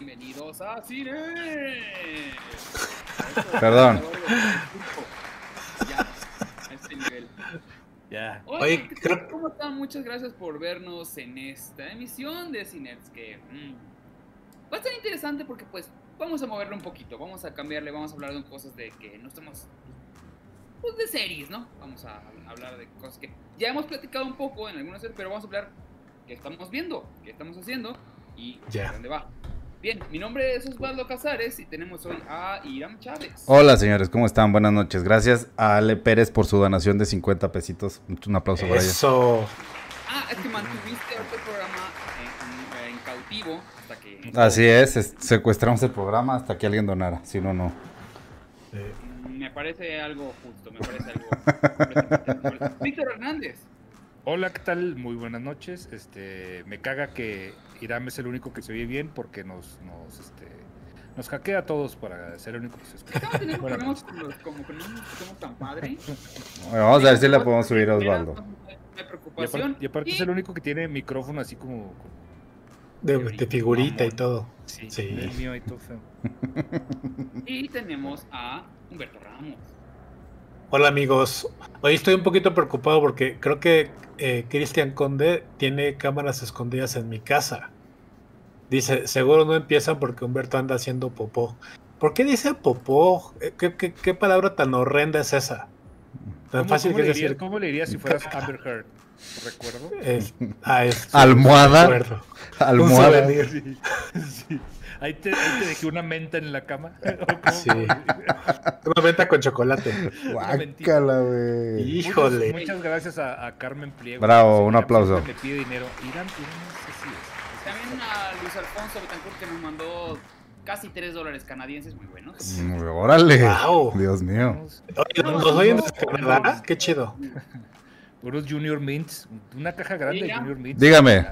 Bienvenidos a Cine. Perdón. Ya, a este nivel. Ya. Oye, ¿qué tal? creo- ¿cómo están? Muchas gracias por vernos en esta emisión de Ciners que mm, va a ser interesante porque pues vamos a moverlo un poquito, vamos a cambiarle, vamos a hablar de cosas de que no estamos pues de series, ¿no? Vamos a hablar de cosas que ya hemos platicado un poco en algunas series, pero vamos a hablar qué estamos viendo, qué estamos haciendo y Ya. a dónde va. Bien, mi nombre es Osvaldo Casares y tenemos hoy a Iram Chávez. Hola señores, ¿cómo están? Buenas noches. Gracias a Ale Pérez por su donación de 50 pesitos. Un aplauso para ella. Eso. Ah, es que mantuviste otro programa en, en cautivo hasta que... Así es, es- secuestramos el programa hasta que alguien donara. Si no, no. eh, Me parece algo justo, me parece algo... Víctor Hernández. Hola, ¿qué tal? Muy buenas noches. Este, me caga que Iram es el único que se oye bien porque nos, nos, este, nos hackea a todos para ser el único que se escucha. Estamos teniendo problemas noches. con los, como que no nos escuchamos tan padre. Bueno, vamos a ver si le podemos subir a Osvaldo. Hay Y preocupación. aparte, y aparte es el único que tiene micrófono así como... de, de figurita y todo. Sí, Sí. el mío y todo feo. Y tenemos a Humberto Ramos. Hola amigos. Hoy estoy un poquito preocupado porque creo que eh, Cristian Conde tiene cámaras escondidas en mi casa. Dice, seguro no empiezan porque Humberto anda haciendo popó. ¿Por qué dice popó? Eh, ¿Qué, qué- qué palabra tan horrenda es esa? Tan ¿Cómo, fácil cómo que le decir. cómo le dirías si fueras Amber Heard? ¿Recuerdo? es- ah, es- Almohada. recuerdo. Almohada. Sí, sí. Ahí, te, ahí te dejé una menta en la cama. Sí. Una venta con chocolate. Guácala, güey. Híjole. Muchas, muchas gracias a, a Carmen Pliego. Bravo, un aplauso. Me pide dinero. Irán. También a Luis Alfonso Betancourt que nos mandó casi 3 dólares canadienses, muy buenos. Mm, Órale. Wow. Dios mío. Oye, ¿Nos oyen desde Canadá? Qué chido. unos Junior Mints. Una caja grande de. Junior Mints. Dígame.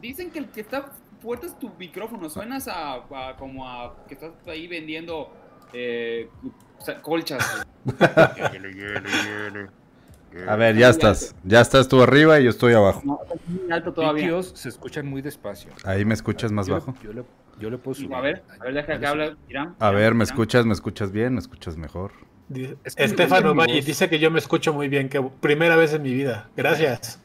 Dicen que el que está fuerte es tu micrófono. Suenas a, a- como a que estás ahí vendiendo eh, colchas. A ver, ya estás. Ya estás tú arriba y yo estoy abajo. No, muy alto todavía. tíos se escuchan muy despacio. Ahí me escuchas más Yo bajo. Yo le, yo le puedo subir. A ver, a ver, deja que hable. A ver, ¿me escuchas? ¿Me escuchas bien? ¿Me escuchas mejor? Dice- Es que Estefano Valle dice que yo me escucho muy bien, que primera vez en mi vida. Gracias.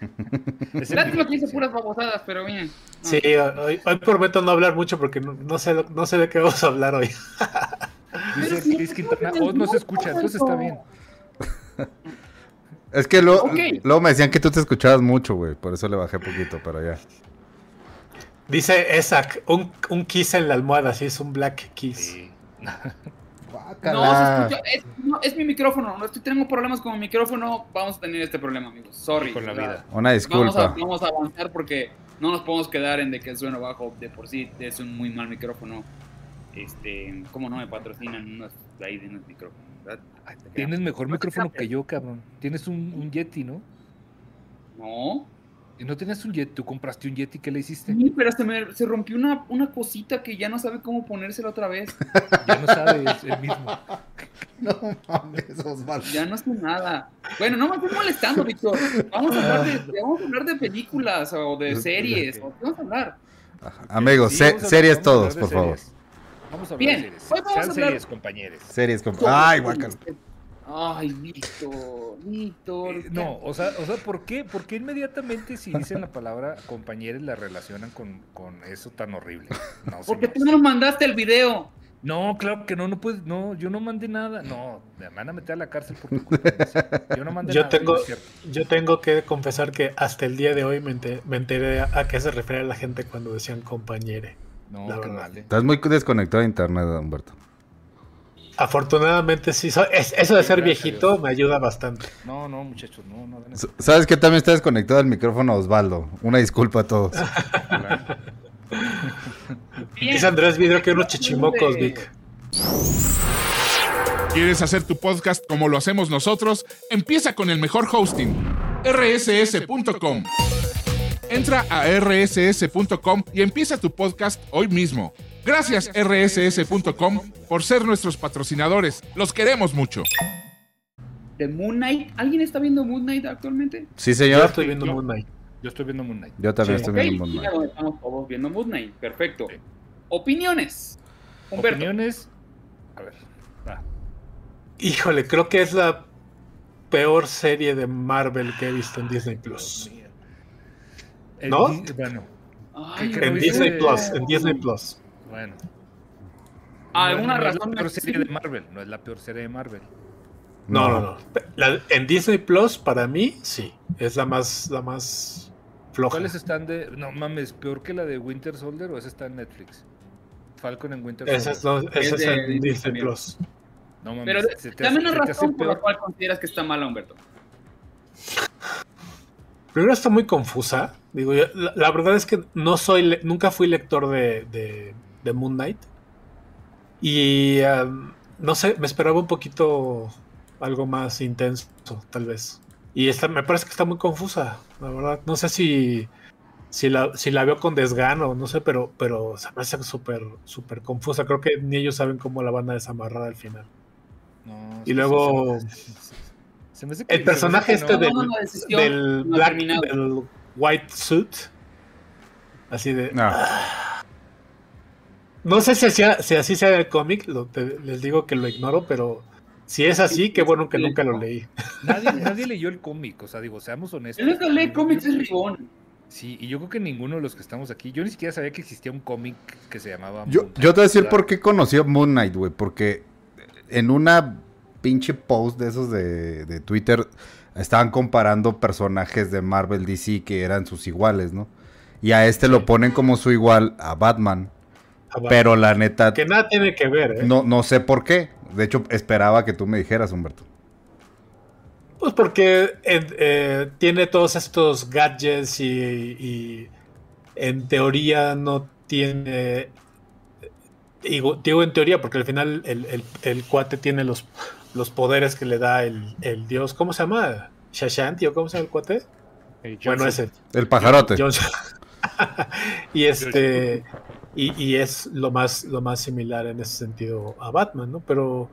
Es el Lástima que dice puras babosadas, pero bien. No. Sí, hoy, hoy prometo no hablar mucho porque no, no sé, no sé de qué vamos a hablar hoy. Dice si Quintana, "Oh, no se escucha, entonces está bien. Es que lo- luego me decían que tú te escuchabas mucho, güey. Por eso le bajé poquito, pero ya. Dice Isaac, un, un kiss en la almohada, sí, es un black kiss. Sí. No, se escucha, es, no, es mi micrófono. No estoy tengo problemas con mi micrófono. Vamos a tener este problema, amigos. Sorry. Con la vida. Una Vamos a, disculpa. vamos a avanzar porque no nos podemos quedar en de que suena bajo. De por sí es un muy mal micrófono. Este, ¿cómo no me patrocinan unos de ahí de unos micrófonos? ¿verdad? Tienes mejor micrófono que yo, cabrón. Tienes un, un Yeti, ¿no? No. Y no tenías un Yeti, tú compraste un Yeti, ¿qué le hiciste? Sí, pero se me se rompió una, una cosita que ya no sabe cómo ponérsela otra vez. Ya no sabes, el mismo. No mames, Osvaldo. Ya no sé nada. Bueno, no me estoy molestando, Víctor. Vamos a hablar de, vamos a hablar de películas o de series. ¿o qué vamos a hablar? Amigos, Sí, se- series todos, por favor. Vamos a hablar Bien, de series. hoy vamos Sean a hablar- series, compañeros. Series con... Ay, guácala. Ay, Víctor, Víctor. Eh, No, o sea, o sea, ¿por qué? ¿Por qué inmediatamente si dicen la palabra compañeros la relacionan con, con eso tan horrible? No, Porque señores. tú no nos mandaste el video. No, claro que no, no puedes, no, yo no mandé nada. No, me van a meter a la cárcel por tu culpa. Yo no mandé Yo nada. tengo- no. Yo tengo que confesar que hasta el día de hoy me ente- me enteré a, a qué se refiere la gente cuando decían compañere. No, La verdad. mal, eh. Estás muy desconectado de internet, Humberto. Afortunadamente sí, so- es- eso de ser viejito me ayuda bastante. No, no, muchachos, no, no. ¿Sabes que también está desconectado el micrófono Osvaldo? Una disculpa a todos. Dice Andrés Vidrio que unos chichimocos, Vic. ¿Quieres hacer tu podcast como lo hacemos nosotros? Empieza con el mejor hosting, rss.com. Entra a rss.com y empieza tu podcast hoy mismo. Gracias rss.com por ser nuestros patrocinadores. Los queremos mucho. de Moon Knight. ¿Alguien está viendo Moon Knight actualmente? Sí, Yo señor. estoy viendo yo- Moon Knight. Yo estoy viendo Moon Knight. Yo también Sí. estoy viendo Moon Knight. estamos todos viendo Moon Knight. Perfecto. Sí. Opiniones. Humberto. Opiniones. A ver. va. Híjole, creo que es la peor serie de Marvel que he visto en Disney Plus. ¿No? Bueno, Ay, ¿Qué En Disney? Plus, en Disney Plus. Bueno. ¿Alguna No, no razón? Es la peor Sí. serie de Marvel. No es la peor serie de Marvel. No, no, no. La- en Disney Plus, para mí, sí. Es la más, la más floja. ¿Cuáles están de.? No mames, peor que la de Winter Soldier o esa está en Netflix? Falcon en Winter Esa Soldier. es, no, esa Es de en Disney. Plus. No mames. Pero se te dame hace- una se razón por la cual consideras que está mala, Humberto. Primero está muy confusa. Digo, yo- la, la verdad es que no soy, le- nunca fui lector de, de, de Moon Knight. Y um, no sé, me esperaba un poquito algo más intenso, tal vez. Y esta, me parece que está muy confusa, la verdad. No sé si, si, la, si la veo con desgano, no sé, pero, pero se me hace súper súper confusa. Creo que ni ellos saben cómo la van a desamarrar al final. No, Y luego-. Se me hace El personaje este no. del, no, black, white suit. Así de. No. No sé si, así- si así sea el cómic, les digo que lo ignoro, pero si es así, qué bueno que nunca lo leí. Nadie, nadie leyó el cómic, o sea, digo, seamos honestos. Único que lee cómics es Ribón. Sí, y yo creo que ninguno de los que estamos aquí, yo ni siquiera sabía que existía un cómic que se llamaba. Yo, Moon yo te voy a decir Knight. Por qué conocí a Moon Knight, güey. Porque en una pinche post de esos de, de Twitter estaban comparando personajes de Marvel DC que eran sus iguales, ¿no? Y a este lo ponen como su igual a Batman. Pero la neta, Que nada tiene que ver, ¿eh? no, no sé por qué. De hecho, esperaba que tú me dijeras, Humberto. Pues porque eh, eh, tiene todos estos gadgets y, y en teoría no tiene. Digo, digo en teoría, porque al final el, el- el cuate tiene los, los poderes que le da el, el dios. ¿Cómo se llama? ¿Shashanti o cómo se llama el cuate? Bueno, ese. El pajarote. Johnson. y este. Y, y es lo más, lo más similar en ese sentido a Batman, ¿no? Pero,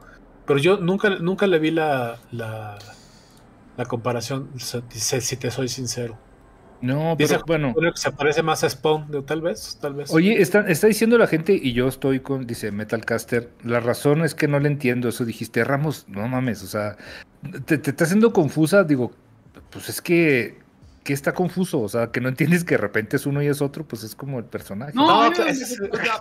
pero yo nunca, nunca le vi la, la, la comparación, si, si te soy sincero. No, Dice pero bueno. Creo que se parece más a Spawn, tal vez, tal vez. Oye, está, está diciendo la gente, y yo estoy con, dice Metalcaster, la razón es que no le entiendo eso. Dijiste, Ramos, no mames, o sea, te, te está haciendo confusa. Digo, pues es que, que está confuso, o sea, que no entiendes que de repente es uno y es otro, pues es como el personaje. No, No, pues, es, o sea,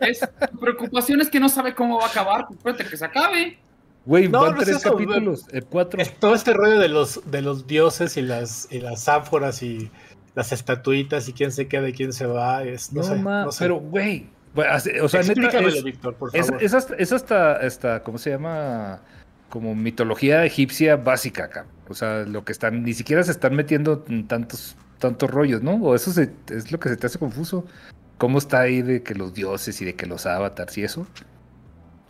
es- su preocupación es que no sabe cómo va a acabar. Pues espérate que se acabe. Güey, No, van no es tres eso, capítulos, eh, cuatro. Es todo este rollo de los, de los dioses y las, y las ánforas y las estatuitas y quién se queda y quién se va. Es, no, No, sé, ma, no sé. pero güey, o sea, neta, Explícamelo, es, Víctor, por es, favor. es hasta, es hasta, hasta, ¿cómo se llama? Como mitología egipcia básica, cabrón. O sea, lo que están, ni siquiera se están metiendo en tantos, tantos rollos, ¿no? O eso se- es lo que se te hace confuso. ¿Cómo está ahí de que los dioses y de que los avatars y eso?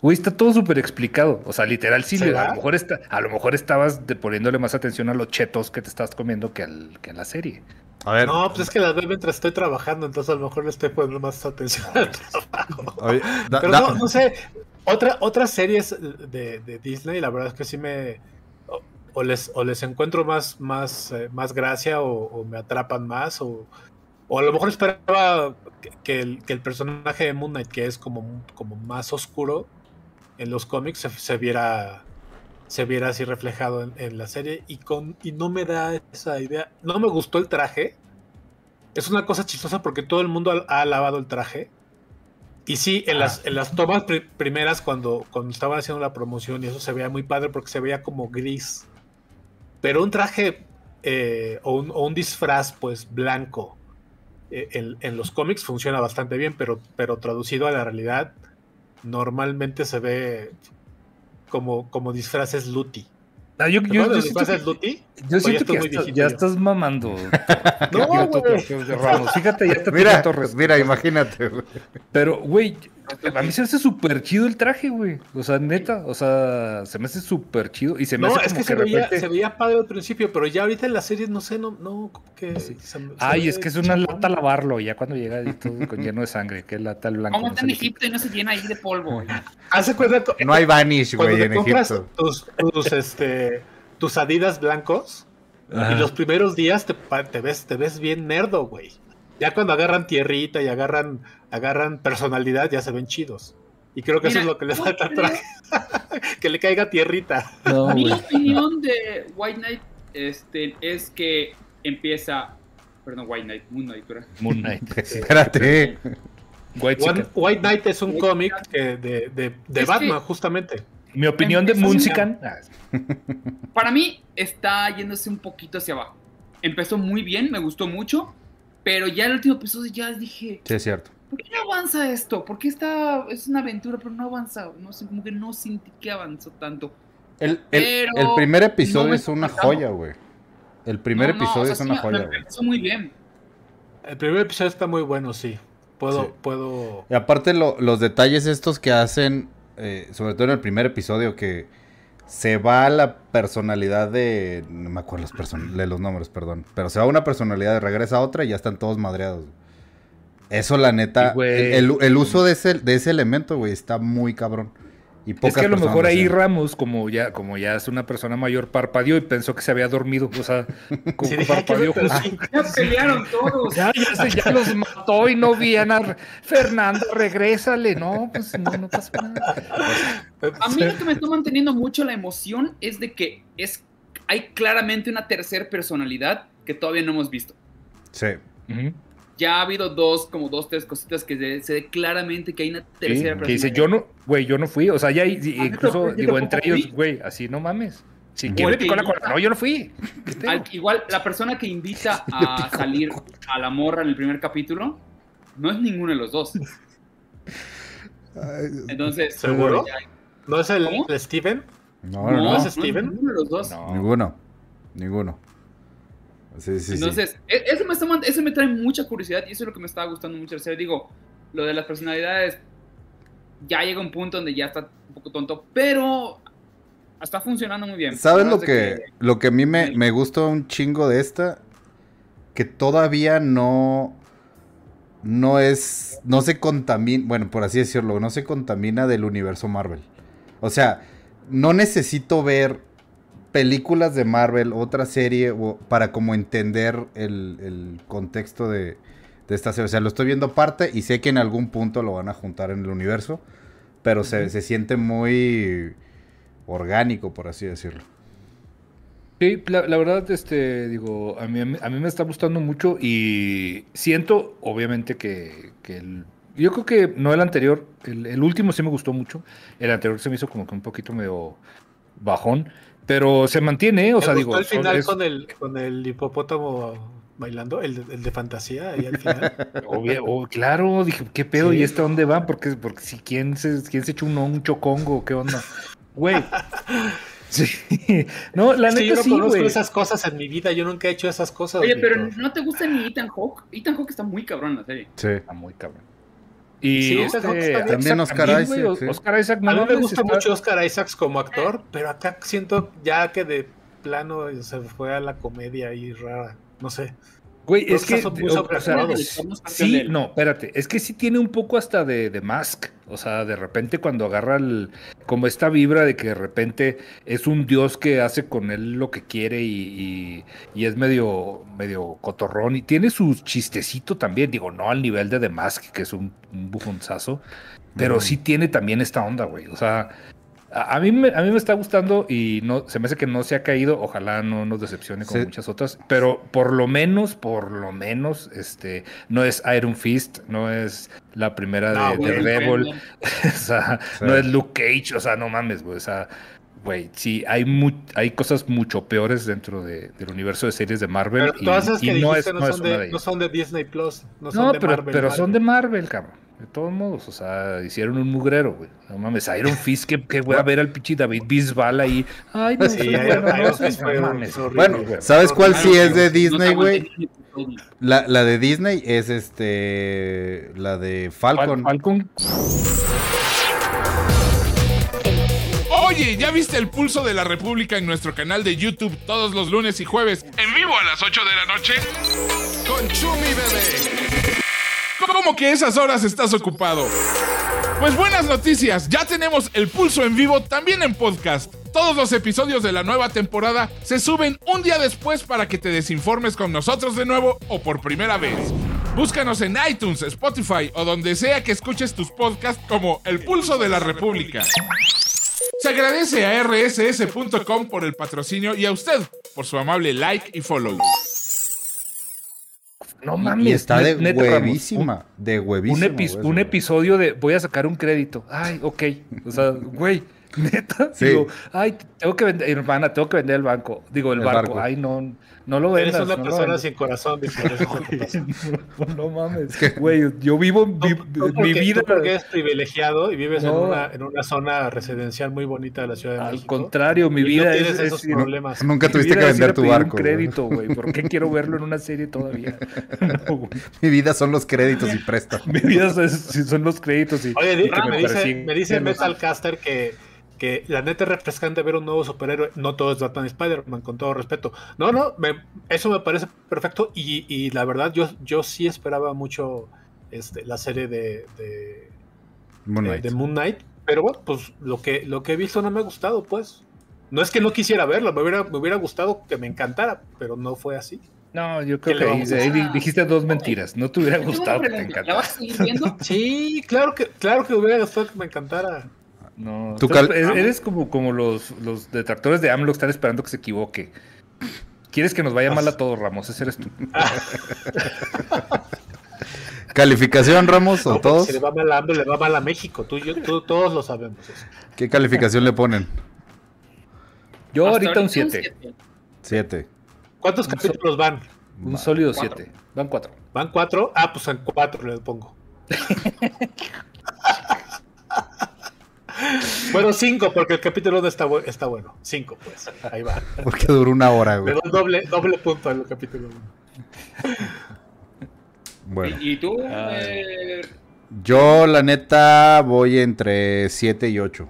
Güey, está todo súper explicado. O sea, literal, sí, a lo mejor está, a lo mejor estabas de- poniéndole más atención a los chetos que te estás comiendo que, al, que a la serie. A ver. No, pues es que las veo mientras estoy trabajando, entonces a lo mejor le estoy poniendo más atención al trabajo. oye, da- Pero da- no, no sé, otra, otras series de, Disney, la verdad es que sí me... O, les, o les encuentro más, más, eh, más gracia o, me atrapan más, o, o a lo mejor esperaba que, el, que el personaje de Moon Knight, que es como, como más oscuro en los cómics, se, viera se viera así reflejado en, la serie y con y no me da esa idea. No me gustó el traje. Es una cosa chistosa porque todo el mundo ha, ha lavado el traje. Y sí, en, las, en las tomas pri- primeras, cuando, cuando estaban haciendo la promoción, y eso se veía muy padre porque se veía como gris. Pero un traje eh, o, un, o un disfraz, pues blanco, eh, en, en los cómics funciona bastante bien, pero, pero traducido a la realidad, normalmente se ve como, como disfraces Luti. Ah, yo, ¿Te yo- disfraces que- Luti? Yo siento que ya, viejito ya estás mamando. No, güey. Fíjate, ya está mira, Torres. mira, imagínate. güey. Pero, güey, a mí se me hace súper chido el traje, güey. O sea, neta, o sea, se me hace súper chido. Y se me No, hace es como que se veía, repente- se veía padre al principio, pero ya ahorita en la serie, no sé, no, no, como que... Sí. se- se Ay, es que es una chingón. lata lavarlo, ya cuando llega ahí todo con lleno de sangre, que es lata el blanco. ¿Cómo no está en. Egipto y no se llena ahí de polvo? de cuenta No hay vanish, güey, en Egipto. tus, tus, este, tus adidas blancos Ajá. y los primeros días te, ves, te ves bien nerdo, güey. Ya cuando agarran tierrita y agarran, agarran personalidad, ya se ven chidos. Y creo que eso es lo que le falta al creo- que le caiga tierrita. No, Mi opinión de White Knight este, es que empieza. Perdón, White Knight, Moon Knight, ¿verdad? Moon Knight. Espérate. White One-. White Knight es un cómic que de, de, de Batman, que- justamente. Mi opinión de. Ah, Para mí está yéndose un poquito hacia abajo. Empezó muy bien, me gustó mucho, pero ya el último episodio ya dije, Sí, es cierto. ¿por qué no avanza esto? ¿Por qué está, es una aventura, pero no avanza? No sé, como que no sentí que avanzó tanto. El, el- primer episodio no es una joya, güey. El primer No, no, episodio o sea, es sí una joya, güey. empezó muy bien. El primer episodio está muy bueno, sí. Puedo, Sí. puedo. Y aparte lo- los detalles estos que hacen, eh, sobre todo en el primer episodio, que se va la personalidad de... No me acuerdo los, person- los nombres, perdón. Pero se va una personalidad, regresa a otra y ya están todos madreados. Eso la neta... Sí, el- el uso de ese, de ese elemento, güey, está muy cabrón. Y Es que a lo mejor ahí. Ramos, como ya, como ya es una persona mayor, parpadeó y pensó que se había dormido. O sea, como Sí, que dije, "Ay, qué parpadeó pero justo. sí". Ya pelearon todos. Ya, ya, se- ya los mató y no vían a Fernando, regrésale. No, pues no, no pasa nada. A mí lo que me está manteniendo mucho la emoción es de que es, hay claramente una tercera personalidad que todavía no hemos visto. Sí. Ujú. Ya ha habido dos, como dos, tres cositas que se, se ve claramente que hay una Sí, tercera que dice, yo no, güey, yo no fui. O sea, ya hay- Ah, incluso, digo, entre fui. ellos, güey, así no mames. Si quién le que picó la cola? No, yo no fui. Igual, la persona que invita a salir a la morra en el primer capítulo no es ninguno de los dos. Entonces, ¿Seguro? ya- ¿No es el, el Steven? No, no, no, ¿no es Steven? ninguno de los dos. No. Ninguno. Ninguno. Sí, sí, sí. Entonces, e- eso me, está, man- eso me trae mucha curiosidad y eso es lo que me estaba gustando mucho. Digo, lo de las personalidades ya llega un punto donde ya está un poco tonto, pero está funcionando muy bien. ¿Sabes lo que, lo que a mí me, me gusta un chingo de esta? Que todavía no. No es. No se contamina. Bueno, por así decirlo, no se contamina del universo Marvel. O sea, no necesito ver películas de Marvel, otra serie, o- para como entender el, el contexto de, de esta serie. O sea, lo estoy viendo aparte y sé que en algún punto lo van a juntar en el universo. Pero se, se siente muy orgánico, por así decirlo. Sí, la, la verdad, este, digo, a mí, a mí me está gustando mucho y siento, obviamente, que, que el, yo creo que no el anterior, el, el último sí me gustó mucho, el anterior se me hizo como que un poquito medio bajón, pero se mantiene, ¿eh? o ¿Te sea, digo, el son- final es- con, el, con el hipopótamo bailando? ¿El, de- el de fantasía ahí al final? obvia- oh, claro, dije, ¿qué pedo? Sí. ¿Y este dónde va? Porque, porque si quién se, quién se echó un, un chocongo, ¿qué onda? Güey. Sí. No, la es que neta yo no sí, conozco güey. esas cosas en mi vida, yo nunca he hecho esas cosas. Oye, pero. ¿no te gusta ni Ethan Hawke? Ethan Hawke está muy cabrón en la serie. Sí. Está muy cabrón. Y Sí, este. También Oscar Isaac, sí. Oscar Isaac, no A mí me gusta está- mucho Oscar Isaacs como actor, pero acá siento ya que de plano se fue a la comedia ahí rara. No sé. Güey, es que o- o sea, sobreactuado. sí, no, espérate, es que sí tiene un poco hasta de, de Mask, o sea, de repente cuando agarra el, como esta vibra de que de repente es un dios que hace con él lo que quiere y, y- y es medio, medio cotorrón y tiene su chistecito también, digo, no al nivel de The Mask, que es un, un bufonzazo, pero Mm. sí tiene también esta onda, güey, o sea... A a mí, me, a mí me está gustando y no se me hace que no se ha caído. Ojalá no nos decepcione como Sí. muchas otras. Pero por lo menos, por lo menos, este, no es Iron Fist, no es la primera No, de, güey, de Rebel, o sea, Sí. no es Luke Cage, o sea, no mames, güey. O sea, güey, sí, hay, mu- hay cosas mucho peores dentro de- del universo de series de Marvel. Pero y, todas esas y que no dijiste es, no, son de, de no son de Disney Plus. No, son No, de pero, Marvel. pero Marvel. son de Marvel, cabrón. De todos modos, o sea, hicieron un mugrero, güey. No mames, Iron Fist, que, que voy a ver al pinche David Bisbal ahí. Ay, no, Sí, bueno, no, Fist no fue- mames. horrible. Bueno, güey. ¿sabes cuál sí es de Disney, güey? episodio. La, la de Disney es este. La de Falcon. Fal- Falcon. Oye, ¿ya viste el pulso de la República en nuestro canal de YouTube todos los lunes y jueves en vivo a las 8 de la noche? Con Chumi Bebé. ¿Cómo que esas horas estás ocupado? Pues buenas noticias, ya tenemos el pulso en vivo también en podcast. Todos los episodios de la nueva temporada se suben un día después para que te desinformes con nosotros de nuevo o por primera vez. Búscanos en iTunes, Spotify o donde sea que escuches tus podcasts como El Pulso de la República. Se agradece a rss.com por el patrocinio y a usted por su amable like y follow. No mames. Y está de net- neta, Ramos, huevísima. De Un, huevísima. un epi- episodio de voy a sacar un crédito. Ay, ok. O sea, güey, neta. Sí. Digo, ay, tengo que vender, hermana, tengo que vender el banco. Digo, el, El barco. barco. Ay, no, no lo Eres vendas. una no lo persona vendas. sin corazón, pasa. no, mames. Güey, yo vivo Tú- mi, tú mi porque- vida. tú porque eres privilegiado y vives en, una, en una zona residencial muy bonita de la Ciudad de Al México. contrario, mi y no vida es, tienes es esos problemas. Nunca mi tuviste que vender tu un barco. crédito, güey. ¿Por qué quiero verlo en una serie todavía? Mi vida son los créditos y préstamos. Mi vida sí son los créditos y Oye, di- que me, dice, me dice Metalcaster que, que la neta es refrescante ver un nuevo superhéroe. No todo es Batman y Spider-Man, con todo respeto. No, no, me- eso me parece perfecto. Y, y la verdad, yo, yo sí esperaba mucho este, la serie de, de, Moon de- Knight. de Moon Knight. Pero bueno, pues lo que, lo que he visto no me ha gustado, pues. No es que no quisiera verlo, me hubiera, me hubiera gustado que me encantara, pero no fue así. No, yo ¿Qué creo que ahí, dijiste dos mentiras. No te hubiera gustado que te pregunta, ¿La encantara. Sí, claro que, claro que me hubiera gustado que me encantara. No, Tú eres, como, como los, los detractores de AMLO que están esperando que se equivoque. Quieres que nos vaya mal a todos, Ramos. Ese eres tú. ¿Calificación, Ramos, o No, todos? Si le va mal a AMLO, le va mal a México. Tú, yo, tú- todos lo sabemos. eso. ¿Qué calificación le ponen? Yo Hasta ahorita un 7. siete. Siete. ¿Cuántos Un capítulos van? Un sólido Cuatro. 7. Van 4. ¿Van cuatro? Ah, pues en cuatro le pongo. bueno, cinco, porque el capítulo no está, bu- está bueno. Cinco, pues. Ahí va. Porque duró una hora, güey. doy doble, doble punto al capítulo uno. Bueno. ¿Y, y tú? Ay. eh, Yo, la neta, voy entre 7 y 8.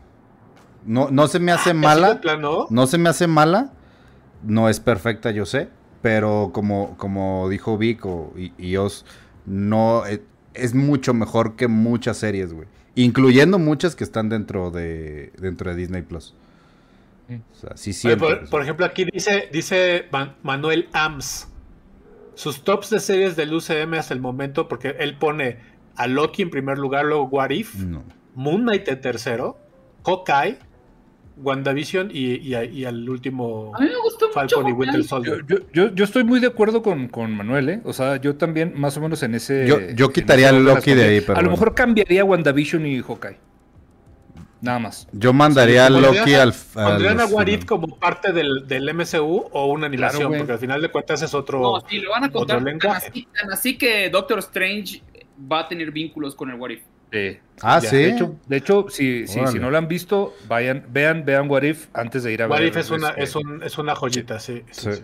No, no se me hace ¿Así de mala. plano? No se me hace mala. No es perfecta, yo sé. Pero como, como dijo Vico y, y Os, no eh, es mucho mejor que muchas series, güey. Incluyendo muchas que están dentro de, dentro de Disney Plus. O sea, sí Oye, siento. por, ejemplo, aquí dice, dice Man- Manuel Ams. Sus tops de series del UCM hasta el momento, porque él pone a Loki en primer lugar, luego What If, No. Moon Knight en tercero, Hawkeye, WandaVision y, y, y al último A mí me gustó Falcon y. Winter Soldier. yo, yo, yo estoy muy de acuerdo con, con Manuel, ¿eh? O sea, yo también, más o menos en ese. Yo- quitaría las Loki de ahí, pero A lo mejor cambiaría WandaVision y Hawkeye. Nada más. Yo mandaría a Sí, Loki al. ¿Pondrían a. If como parte del, del MCU o una animación? porque al final de cuentas es otro. No, sí, lo van a contar otro tan lenguaje. así, tan así que Doctor Strange va a tener vínculos con el What Sí. Ah, Ya, sí. De hecho, de hecho si, si, si no lo han visto, vayan, vean, vean What If antes de ir a What ver. If es una, este, es, un- es una joyita, sí. sí, Sí. sí.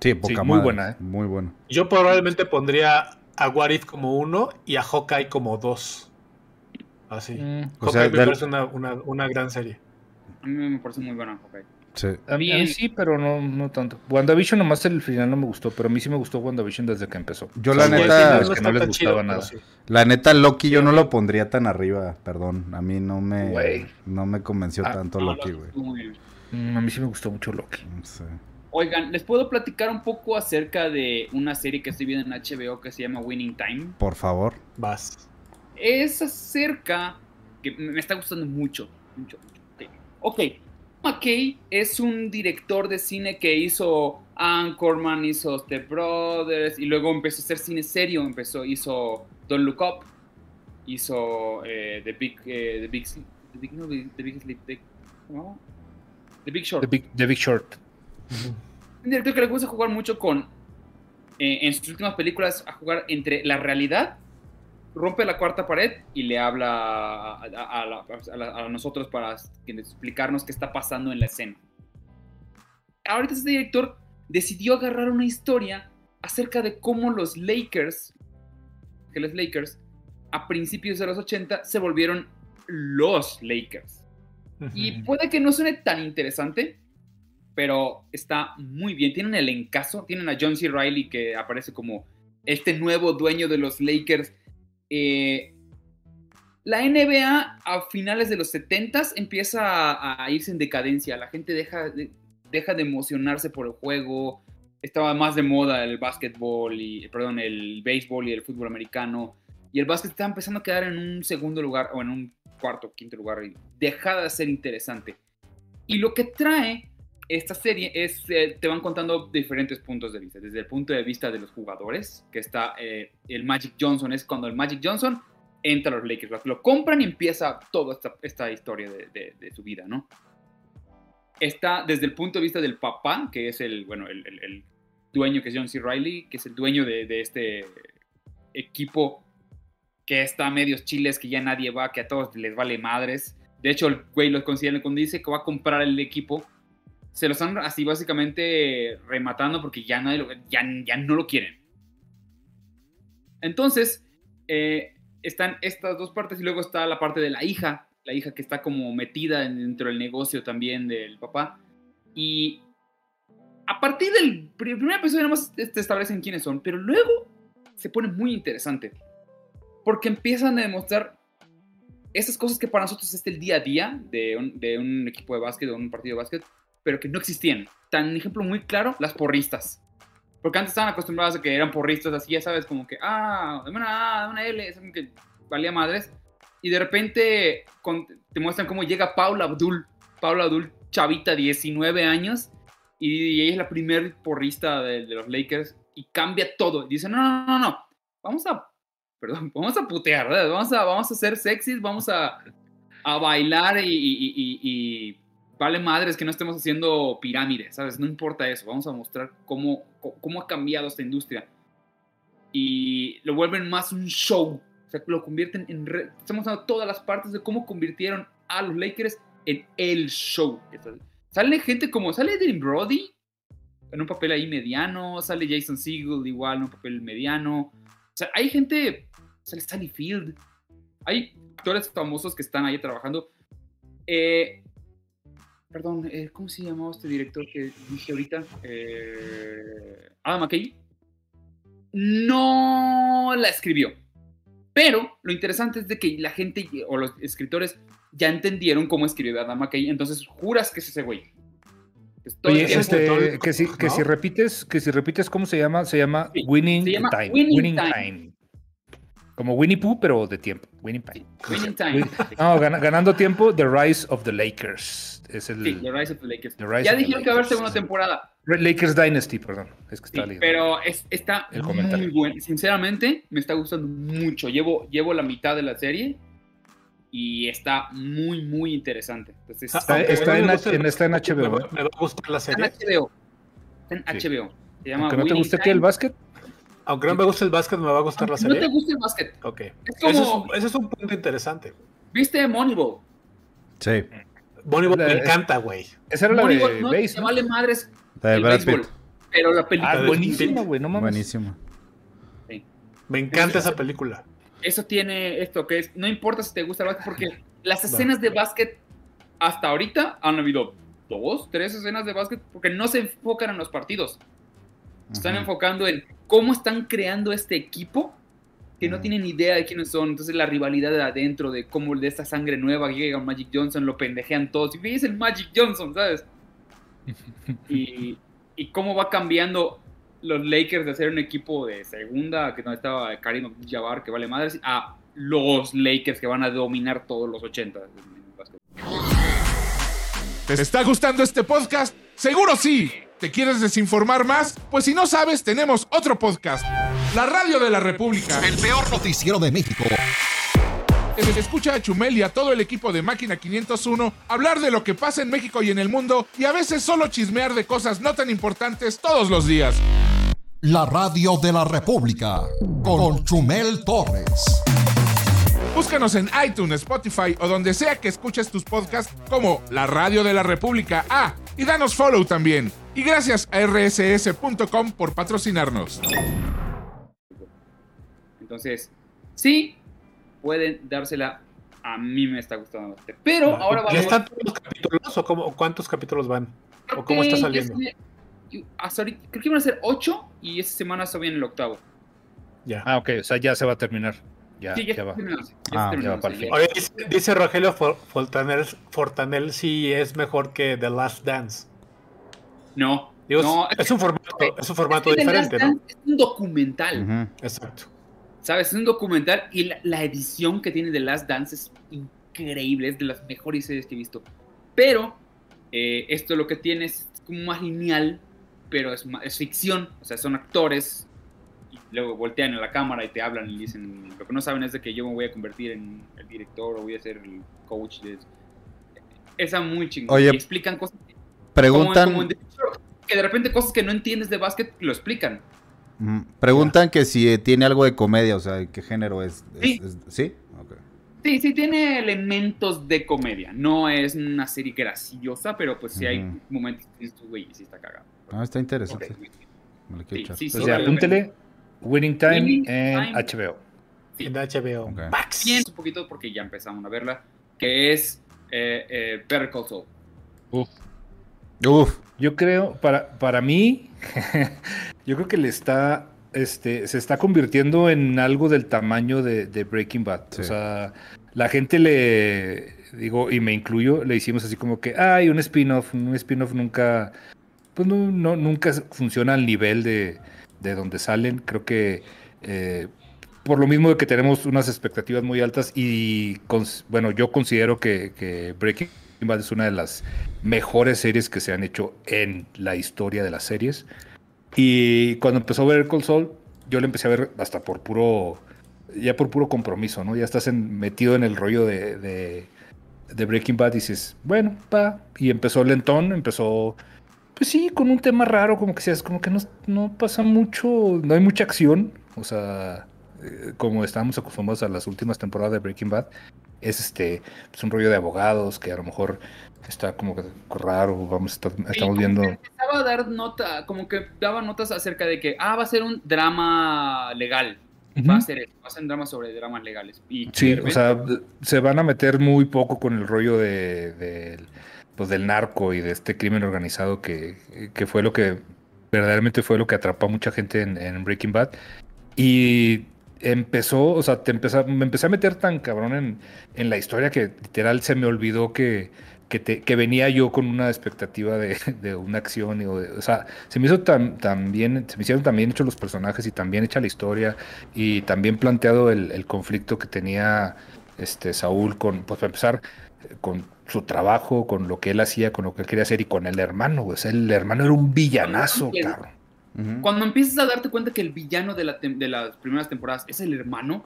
Sí, poca muy madre. buena, ¿eh? Muy buena. Yo probablemente pondría a What If como uno y a Hawkeye como dos. Así. mm, O Hawkeye sea, me del- parece una, una, una gran serie. A mí me parece muy buena Hawkeye. Sí. a mí, a mí Bien. sí, pero no, no tanto. WandaVision nomás el final no me gustó, pero a mí sí me gustó WandaVision desde que empezó. Yo O la sea, Sí, neta- personas que no les gustaba chido, nada. sí. La neta, Loki yo no lo pondría tan arriba, perdón. A mí no me, no me convenció Ah, tanto No, Loki, güey. Mm, a mí sí me gustó mucho Loki. No sé. Oigan, ¿les puedo platicar un poco acerca de una serie que estoy viendo en HBO que se llama Winning Time? Por favor. Vas. Es acerca que me está gustando mucho, mucho, mucho. Ok, ok. McKay es un director de cine que hizo Anchorman, hizo Step Brothers y luego empezó a hacer cine serio, empezó, hizo Don't Look Up, hizo eh, The Big, eh, The Big, The Big, no, The Big Sleep, The. The Big Short. The Big, The Big Short. Un director que le gusta jugar mucho con, eh, en sus últimas películas, a jugar entre la realidad, rompe la cuarta pared y le habla a, a- a la- a nosotros para explicarnos qué está pasando en la escena. Ahorita este director decidió agarrar una historia acerca de cómo los Lakers, que los Lakers, a principios de los 80 se volvieron los Lakers. Y puede que no suene tan interesante, pero está muy bien. Tienen el encaso, tienen a John C. Riley que aparece como este nuevo dueño de los Lakers. Eh, la NBA a finales de los 70s empieza a, irse en decadencia. La gente deja de, deja de emocionarse por el juego. estaba más de moda el básquetbol y, perdón, el béisbol y el fútbol americano. Y el básquet estaba empezando a quedar en un segundo lugar o en un cuarto, quinto lugar y deja de ser interesante. Y lo que trae esta serie es, eh, te van contando diferentes puntos de vista. Desde el punto de vista de los jugadores, que está eh, el Magic Johnson, es cuando el Magic Johnson entra a los Lakers. Lo compran y empieza toda esta, historia de, su vida, ¿no? Está desde el punto de vista del papá, que es el, bueno, el, dueño, que es John C. Riley, que es el dueño de, de este equipo que está a medios chiles, que ya nadie va, que a todos les vale madres. De hecho, el güey lo considera cuando dice que va a comprar el equipo se lo están así básicamente rematando porque ya, nadie ya, ya no lo quieren. Entonces, eh, están estas dos partes y luego está la parte de la hija, la hija que está como metida dentro del negocio también del papá. Y a partir del primer episodio nada más te establecen quiénes son, pero luego se pone muy interesante. Porque empiezan a demostrar esas cosas que para nosotros es el día a día de un, de un equipo de básquet o un partido de básquet pero que no existían. Tan ejemplo muy claro, las porristas. Porque antes estaban acostumbrados a que eran porristas así, ya sabes, como que, ah, dame una A, una L, es como que valía madres. Y de repente te muestran cómo llega Paula Abdul. Paula Abdul, chavita, 19 años, y, ella es la primer porrista de, los Lakers y cambia todo. dice, no, no, no, no, vamos a, perdón, vamos a putear, ¿verdad? Vamos a, vamos a ser sexys, vamos a, a bailar y vale madres que no estemos haciendo pirámides, ¿sabes? No importa eso, vamos a mostrar cómo, cómo ha cambiado esta industria. Y lo vuelven más un show, o sea, lo convierten en... Estamos dando todas las partes de cómo convirtieron a los Lakers en el show. Sale gente como, sale Dean Brody en un papel ahí mediano, sale Jason Segel igual en un papel mediano. O sea, hay gente, sale Sally Field, hay actores famosos que están ahí trabajando. Eh, perdón, eh, ¿cómo se llamaba este director que dije ahorita? Eh, Adam McKay. No la escribió. Pero lo interesante es de que la gente o los escritores ya entendieron cómo escribió Adam McKay, entonces juras que es ese güey. Oye, este, que, si, que si repites, que si repites cómo se llama, se llama Winning Time. Winning, time. Como Winnie Pooh, pero de tiempo. Winning Time. Winning Time. No, ganando tiempo, The Rise of the Lakers. Es el, sí, The Rise of the Lakers. ya dijeron que va a haber segunda temporada. Lakers Dynasty, perdón. Es que está sí, pero es, está muy bueno. Sinceramente, me está gustando mucho. Llevo, llevo la mitad de la serie y está muy, muy interesante. Entonces, está, está, en, está, en, HBO. Me, va a gustar la serie. Está en HBO. Está en HBO. Se llama ¿Aunque no te guste qué, el básquet? Aunque no me guste el básquet, me va a gustar la serie. No te gusta el básquet. Ok. eso, es, es, un punto interesante. ¿Viste Moneyball? Sí. Moneyball me encanta, güey. Esa era la de no, base, vale madres el béisbol. Pero la película ah, buenísima, güey, no mames. Buenísima. Sí. Me encanta esa película. Eso tiene esto que es, no importa si te gusta el básquet, porque las escenas de básquet hasta ahorita han habido dos, tres escenas de básquet, porque no se enfocan en los partidos. Están enfocando en cómo están creando este equipo que no tienen idea de quiénes son. Entonces la rivalidad de adentro, de cómo de esta sangre nueva llega Magic Johnson, lo pendejean todos. Y es el Magic Johnson, ¿sabes? y, y cómo va cambiando los Lakers de ser un equipo de segunda, que no estaba Karim Jabbar, que vale madres, a los Lakers que van a dominar todos los 80. ¿Te está gustando este podcast? Seguro sí. ¿Te quieres desinformar más? Pues si no sabes, tenemos otro podcast. La Radio de la República. El peor noticiero de México. Escucha a Chumel y a todo el equipo de Máquina 501 hablar de lo que pasa en México y en el mundo y a veces solo chismear de cosas no tan importantes todos los días. La Radio de la República con Chumel Torres. Búscanos en iTunes, Spotify o donde sea que escuches tus podcasts como La Radio de la República. Ah, y danos follow también. Y gracias a rss.com por patrocinarnos. Entonces, sí, pueden dársela. A mí me está gustando. Pero ahora vamos. ¿Ya están todos los capítulos o cuántos capítulos van? ¿O cómo está saliendo? creo que van a ser ocho y esta semana está bien el octavo. Ya. Ah, ok, o sea, ya se va a terminar. Ya, sí, ya, ya va. ah, ya va para Oye, dice, Rogelio Fortanel, Fortanel si es mejor que The Last Dance. No. es un formato formato, es un formato Es que The diferente, Last ¿no? Dance Es un documental. Exacto. ¿sabes? Es un documental y la, la edición que tiene The Last Dance es increíble, es de las mejores series que he visto. Pero eh, esto lo que tiene es como más lineal, pero es, es ficción, o sea, son actores. Y luego voltean a la cámara y te hablan y dicen, lo que no saben es de que yo me voy a convertir en el director o voy a ser el coach de... Esa muy chingona. Oye, Y explican cosas Preguntan, como en The Short, que de repente cosas que no entiendes de básquet lo explican. preguntan que si eh, tiene algo de comedia, o sea, ¿qué género es? Es- Sí. es- ¿Sí? Sí, sí tiene elementos de comedia. No es una serie graciosa, pero pues sí hay Ujú. momentos que dices güey, sí está cagado. Ah, está interesante. Ok. Me lo quiero Sí, echar. sí, sí, Pues la apúntele. Winning Time Winning en Time. HBO. Sí. En HBO Ok. Max. Un poquito porque ya empezamos a verla, que es eh, eh, Better Call Saul. Uf, Yo creo, para, para mí, yo creo que le está, este, se está convirtiendo en algo del tamaño de, de Breaking Bad. Sí. O sea, la gente le, digo, y me incluyo, le hicimos así como que, ay, un spin-off, un spin-off nunca, pues no, no- nunca funciona al nivel de, de donde salen. Creo que, eh, por lo mismo de que tenemos unas expectativas muy altas y, cons- bueno, yo considero que, que Breaking Bad es una de las mejores series que se han hecho en la historia de las series. Y cuando empezó a ver Cold Soul, yo le empecé a ver hasta por puro, ya por puro compromiso, ¿no? Ya estás en- metido en el rollo de, de, de Breaking Bad y dices, bueno, pa. Y empezó lentón, empezó, pues sí, con un tema raro, como que seas, como que no, no pasa mucho, no hay mucha acción. O sea, eh, como estábamos acostumbrados a las últimas temporadas de Breaking Bad, es este, es un rollo de abogados que a lo mejor está como que raro, vamos, está- estamos viendo. empezaba a dar nota, como que daba notas acerca de que, ah, va a ser un drama legal. Va a ser eso, va a ser un drama sobre dramas legales. Y Sí, de o sea, se van a meter muy poco con el rollo de, del- pues, del narco y de este crimen organizado que, que fue lo que verdaderamente fue lo que atrapó a mucha gente en, en Breaking Bad. Y empezó, o sea, te empezó, me empecé a meter tan cabrón en, en la historia que literal se me olvidó que, que, te- que venía yo con una expectativa de, de una acción. Y, o, de- o sea, se me hizo tan, tan bien, se me hicieron tan bien hechos los personajes y tan bien hecha la historia y también planteado el, el conflicto que tenía este Saúl con, pues para empezar, con su trabajo, con lo que él hacía, con lo que él quería hacer y con el hermano, güey. O sea, el hermano era un villanazo, El- cabrón. Cuando empiezas a darte cuenta que el villano de, la de las primeras temporadas es el hermano,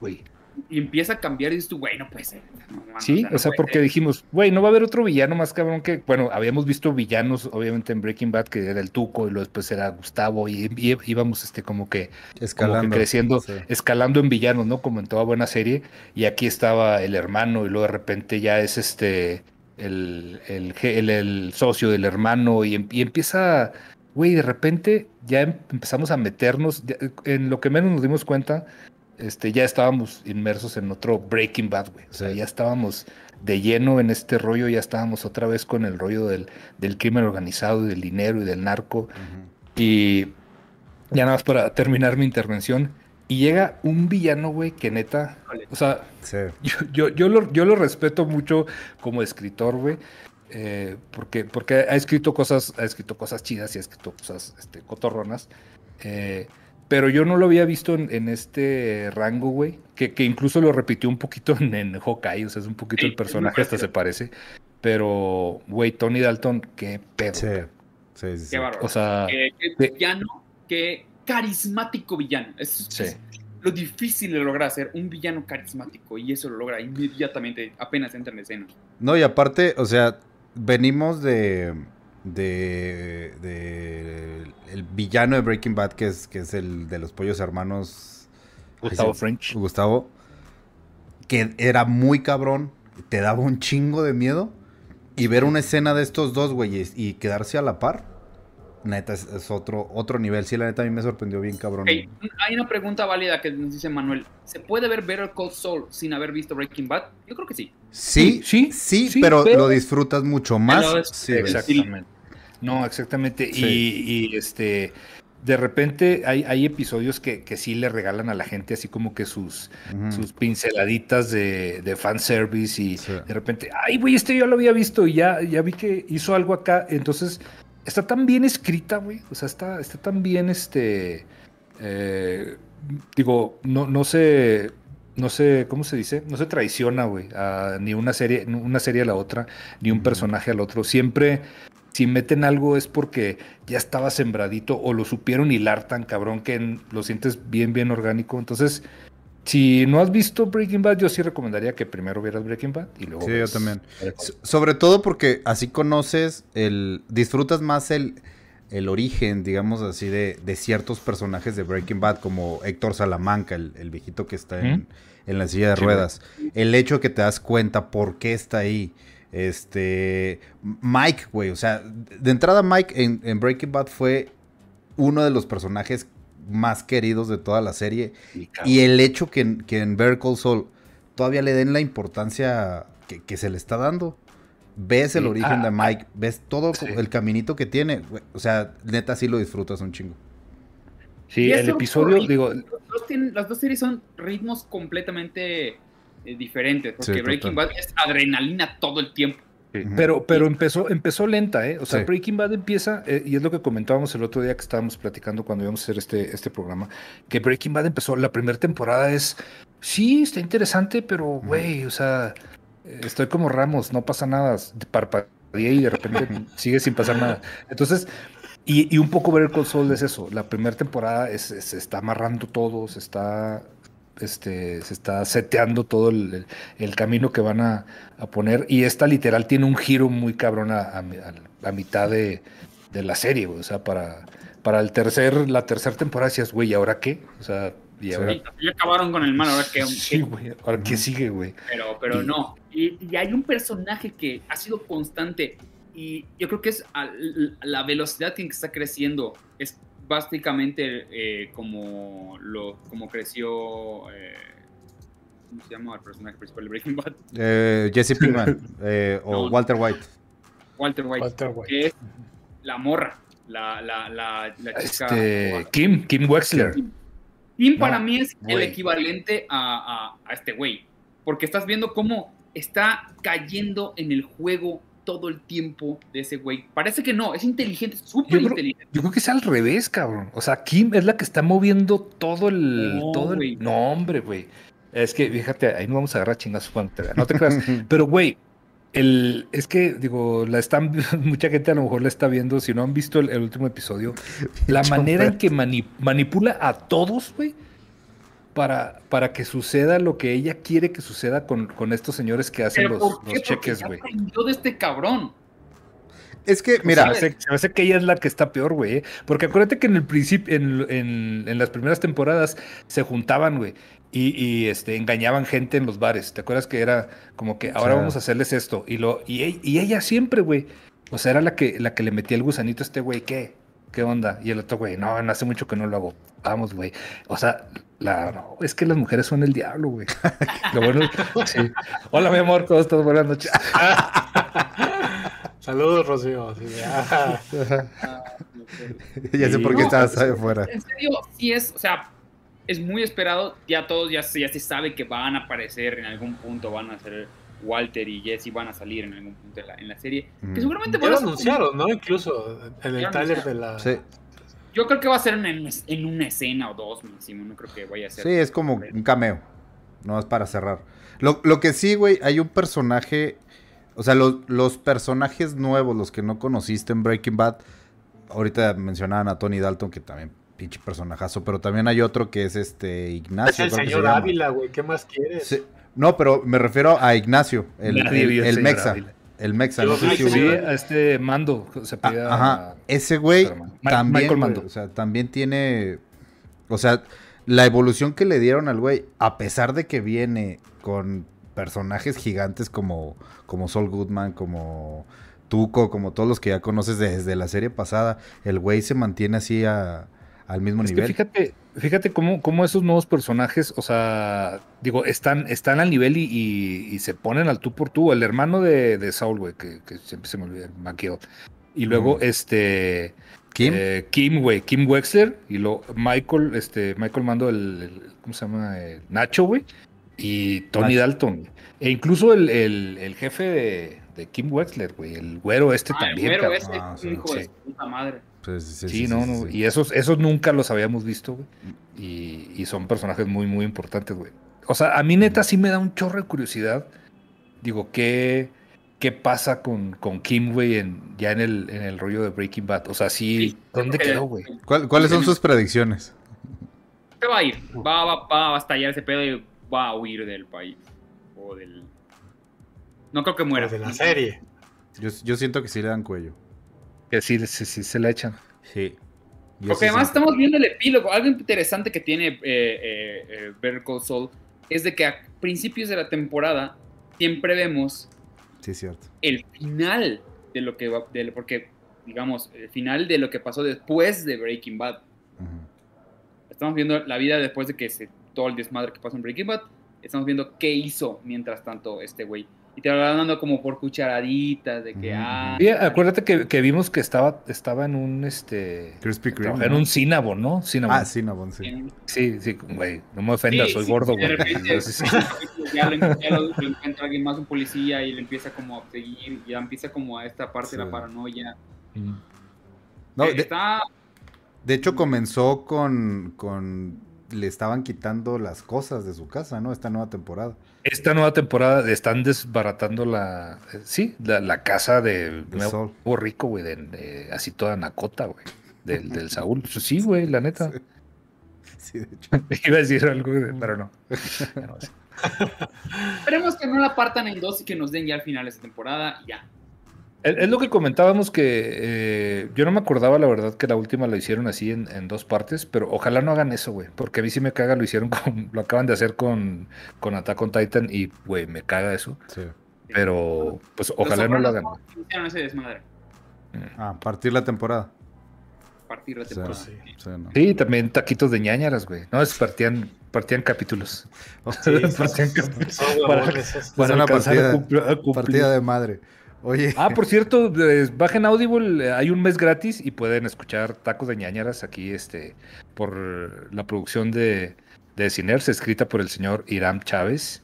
Güey. Y empieza a cambiar y dices tú, güey, no puede ser. no, Sí, no o sea, porque ser". dijimos, güey, no va a haber otro villano más cabrón que, bueno, habíamos visto villanos, obviamente, en Breaking Bad, que era el Tuco, y luego después era Gustavo, y, y íbamos, este, como que, como que Escalando. creciendo, Sí. escalando en villanos, ¿no? Como en toda buena serie, y aquí estaba el hermano, y luego de repente ya es este, el, el, je- el- el socio del hermano, y, em- y empieza, güey, de repente ya em- empezamos a meternos, ya- en lo que menos nos dimos cuenta, este, ya estábamos inmersos en otro Breaking Bad, güey. O sea, Sí. ya estábamos de lleno en este rollo, ya estábamos otra vez con el rollo del, del crimen organizado y del dinero y del narco. Ujú. Y ya nada más para terminar mi intervención. Y llega un villano, güey, que neta, o sea, Sí. yo, yo, yo lo, yo lo respeto mucho como escritor, güey. eh, porque, porque ha escrito cosas, ha escrito cosas chidas y ha escrito cosas este, cotorronas. eh, pero yo no lo había visto en, en este rango, güey. Que, que incluso lo repitió un poquito en, en Hawkeye. O sea, es un poquito Sí, el personaje, hasta se parece. Pero, güey, Tony Dalton, qué pedo. Sí. Sí, sí, sí. Qué bárbaro. O sea, Qué- villano, qué carismático villano. Es, sí. es lo difícil de lograr hacer un villano carismático y eso lo logra inmediatamente apenas entra en escena. No, y aparte, o sea, venimos de. De. de el villano de Breaking Bad, que es, que es el de los pollos hermanos. Gustavo French. Gustavo. Que era muy cabrón. Te daba un chingo de miedo. Y ver una escena de estos dos güeyes y quedarse a la par. Neta, es, es otro, otro nivel. Sí, la neta a mí me sorprendió bien cabrón. Hay una pregunta válida que nos dice Manuel. ¿Se puede ver Better Call Saul sin haber visto Breaking Bad? Yo creo que sí. Sí, Sí, sí, sí, pero, pero- lo disfrutas mucho más. Sí. Exactamente. No, exactamente. Sí. Y, y, este, de repente hay, hay episodios que, que sí le regalan a la gente así como que sus, sus pinceladitas de, de fanservice y Sí. de repente, ay, güey, este yo lo había visto y ya, ya vi que hizo algo acá. Entonces, está tan bien escrita, güey. O sea, está, está tan bien, este, eh, digo, no, no sé, no sé, ¿cómo se dice? No se traiciona, güey, a ni una serie, una serie a la otra, ni un personaje al otro. Siempre, si meten algo es porque ya estaba sembradito o lo supieron hilar tan cabrón que en- lo sientes bien, bien orgánico. Entonces, si no has visto Breaking Bad, yo sí recomendaría que primero vieras Breaking Bad y luego Sí, yo también. So- Sobre todo porque así conoces el. disfrutas más el, el origen, digamos así, de, de ciertos personajes de Breaking Bad, como Héctor Salamanca, el, el viejito que está en, en la silla de Sí, ruedas. El hecho que te das cuenta por qué está ahí. Este. Mike, güey. O sea, de entrada, Mike en, en Breaking Bad fue uno de los personajes más queridos de toda la serie. Y, el hecho que, en- que en Better Call Saul todavía le den la importancia que, que se le está dando. Ves el Sí. origen Ah, de Mike, ves todo sí. el caminito que tiene. güey, O sea, neta sí lo disfrutas un chingo. sí, el episodio, digo, Los dos tienen- las dos series son ritmos completamente eh, diferentes, porque Sí, Breaking total. Bad es adrenalina todo el tiempo. Sí. Pero, pero empezó, empezó lenta, ¿eh? O sea, Sí. Breaking Bad empieza, eh, y es lo que comentábamos el otro día que estábamos platicando cuando íbamos a hacer este, este programa, que Breaking Bad empezó, la primera temporada es, sí, está interesante, pero, güey, o sea, eh, estoy como Ramos, no pasa nada, parpadeé y de repente sigue sin pasar nada. Entonces, y, y un poco ver el console es eso, la primera temporada es, es- se está amarrando todo, se está... Este, se está seteando todo el, camino que van a, a poner. Y esta literal tiene un giro muy cabrón a, a mitad de, de la serie, güey. O sea, para, para el tercer, la tercera temporada decías, güey, ¿y ahora qué? O sea, ¿y ahora Sí, ya acabaron con el mal, ahora que, Sí, güey, ¿ahora qué sigue, güey? pero, pero Y- no. Y, y hay un personaje que ha sido constante y yo creo que es a la velocidad en que está creciendo. Es básicamente eh, como, lo, como creció... eh, ¿Cómo se llama el personaje principal de Breaking Bad? Eh, Jesse Pinkman eh, o No. Walter White. Walter White. Walter White. Que es la morra, la, la, la, la chica... Este, Kim, Kim Wexler. Kim para No, mí es el equivalente a, a- a este güey. Porque estás viendo cómo está cayendo en el juego todo el tiempo de ese güey. Parece que no, es inteligente, súper inteligente. Yo creo que es al revés, cabrón. O sea, Kim es la que está moviendo todo el. No, todo el- güey. no hombre, güey. Es que, fíjate, ahí no vamos a agarrar chingazos cuando te vean. No te creas. Pero, güey, el, es que, digo, la están, mucha gente a lo mejor la está viendo, si no han visto el, el último episodio, la manera en que mani- manipula a todos, güey, para, para que suceda lo que ella quiere que suceda con, con estos señores que hacen los, cheques, güey. aprendió de este cabrón. Es que, Se mira, me, hace, se me hace que ella es la que está peor, güey. ¿eh? Porque acuérdate que en el principio, en, en- en las primeras temporadas, se juntaban, güey. Y, y, este, engañaban gente en los bares. ¿Te acuerdas que era como que ahora vamos a hacerles esto? Y, lo, y, y ella siempre, güey. O sea, era la que, la que le metía el gusanito a este güey. ¿Qué? ¿Qué onda? Y el otro, güey, no, no hace mucho que no lo hago. Vamos, güey. O sea, la, no, es que las mujeres son el diablo, güey. Lo bueno, sí. Hola, mi amor, ¿cómo estás? Buenas noches. Saludos, Rocío. Sí, ah. ya sé por qué No, estabas ahí afuera. En serio, sí es, o sea, es muy esperado. Ya todos ya, se- ya se sabe que van a aparecer en algún punto, van a ser Walter y Jesse van a salir en algún punto en la, en la serie. Mm. Que seguramente Ya van lo anunciaron, ¿no? Incluso en el Ya trailer de la. Sí, Yo creo que va a ser en, en una escena o dos máximo. No creo que vaya a ser. sí, es como un cameo. No es para cerrar. Lo, lo que sí, güey, hay un personaje. O sea, los, los personajes nuevos, los que no conociste en Breaking Bad. Ahorita mencionaban a Tony Dalton, que también pinche personajazo. Pero también hay otro que es este Es Ignacio. el creo que se señor. Ávila, güey. ¿Qué más quieres? Sí. No, pero me refiero a Ignacio, el, el- el el Mexa. Ávila. El Mexa, no sé si Sí, a este Mando, se Ah. Ajá, ese güey también, Mando. o sea, también tiene, o sea, la evolución que le dieron al güey, a pesar de que viene con personajes gigantes como, como Saul Goodman, como Tuco, como todos los que ya conoces desde la serie pasada, el güey se mantiene así a- al mismo Es que nivel. fíjate, fíjate cómo, cómo esos nuevos personajes, o sea, digo, están, están al nivel y, y- y se ponen al tú por tú. El hermano de, de Saul, güey, que, que siempre se me olvida, McGill. Y luego, este. Kim, eh, Kim, güey, Kim Wexler. Y luego Michael, este, Michael Mando, el, el- ¿cómo se llama? El Nacho, güey. Y Tony Nacho. Dalton. E incluso el, el- el jefe de, de Kim Wexler, güey. El güero este Ah, el también, güero cabrón. ese Ah, sí. hijo de Sí. su puta madre. Sí, sí, Sí, no, no. Y esos, esos nunca los habíamos visto, güey. Y, y son personajes muy, muy importantes, güey. O sea, a mí neta sí me da un chorro de curiosidad. Digo, ¿qué, qué pasa con, con Kim, güey, en, ya en el, en el rollo de Breaking Bad? O sea, sí, Sí, ¿dónde quedó, güey? ¿Cuál- ¿Cuáles son sus predicciones? Se va a ir. Va, va, va a estallar ese pedo y va a huir del país. O del. No creo que muera. De la serie. Yo, yo siento que sí le dan cuello. Que sí, sí, sí se la echan. Sí. Yo Porque sí además estamos viendo el epílogo. Algo interesante que tiene eh, eh, eh, Better Call Saul es de que a principios de la temporada siempre vemos Sí, cierto. el final de lo que va. de lo- porque, digamos, el final de lo que pasó después de Breaking Bad. Estamos viendo la vida después de que se, todo el desmadre que pasó en Breaking Bad. Estamos viendo qué hizo mientras tanto este güey. Y te lo van dando como por cucharaditas de que, Ujú, ah, acuérdate que, que vimos que estaba, estaba en un, este... Krispy Kreme. En ¿no? un Cinnabon, ¿no? Cinnabon. Ah, Cinnabon, sí. Sí, sí, güey, no me ofendas, Sí, soy sí, gordo, de güey. ya, lo, ya lo- lo encuentra alguien más, un policía, y le empieza como a seguir, y ya empieza como a esta parte de la paranoia. No, Eh, de, está, de hecho comenzó con, con... Le estaban quitando las cosas de su casa, ¿no? Esta nueva temporada. Esta nueva temporada están desbaratando la, eh, sí, la, la casa de De Sol. rico, güey, de, de- así toda nacota, güey, del, del Saúl. Pues Sí, güey, la neta. Sí, de hecho. Iba a decir algo, pero no. Esperemos que no la partan en dos y que nos den ya al final de esta temporada, y ya. Es, lo que comentábamos que eh, yo no me acordaba, la verdad, que la última lo hicieron así en, en dos partes, pero ojalá no hagan eso, güey, porque a mí sí me caga, lo hicieron con, lo acaban de hacer con, con Attack on Titan y, güey, me caga eso, Sí. pero pues ojalá no lo hagan. no Hicieron ese desmadre, Ah, partir la temporada. partir la Sí, temporada. sí. Sí, no. Sí, también taquitos de ñañaras, güey. No, es partían, partían capítulos. Sí, Partían capítulos para- una a. Partida de madre. Oye, Ah, por cierto, eh, bajen Audible, eh, hay un mes gratis y pueden escuchar Tacos de ñañaras aquí, este, por la producción de, de Ciners, escrita por el señor Iram Chávez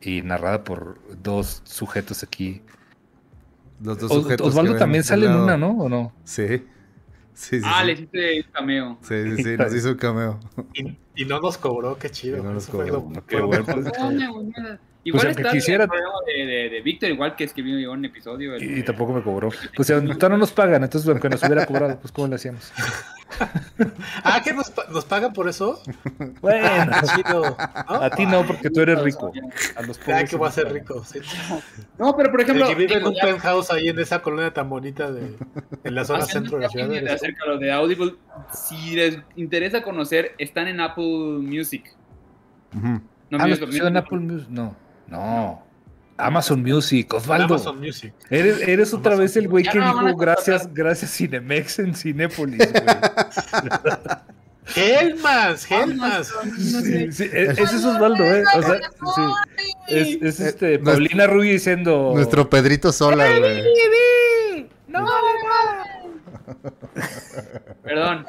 y narrada por dos sujetos aquí. los dos Os- sujetos. Osvaldo también sale en una, ¿no? ¿O no? Sí. Sí, sí. Ah, sí. le hiciste un cameo. Sí, sí, sí, nos hizo un cameo. Y, y no nos cobró, qué chido. Y no nos cobró. Qué bueno. De no. Igual aunque está quisiera- el de, de, de Víctor, igual que escribió yo un episodio. el- Y, y tampoco me cobró. Pues todavía no nos pagan, entonces aunque nos hubiera cobrado, pues ¿cómo le hacíamos? Ah, ¿que nos, nos pagan por eso? Bueno, Ah, chido. ¿no? a ti no, porque tú eres rico. A los Ah, pobres que sí voy a ser pagan. rico. sí. No, pero por El ejemplo, que vive en un ya- penthouse ahí en esa colonia tan bonita de en la zona centro de la ciudad. tú. acerca de lo de Audible, si les interesa conocer, están en Apple Music. Ujú. No Ah, en Apple Music. No, no. Amazon Music, Osvaldo. Amazon Music. Eres, eres otra vez el güey que no, dijo gracias, gracias Cinemex en Cinépolis, güey. Sí, sí, e- ese es Osvaldo, ¿eh? O sea, sí. Es, es este, Paulina Rubio diciendo. Nuestro Pedrito Sola, güey. No, Perdón.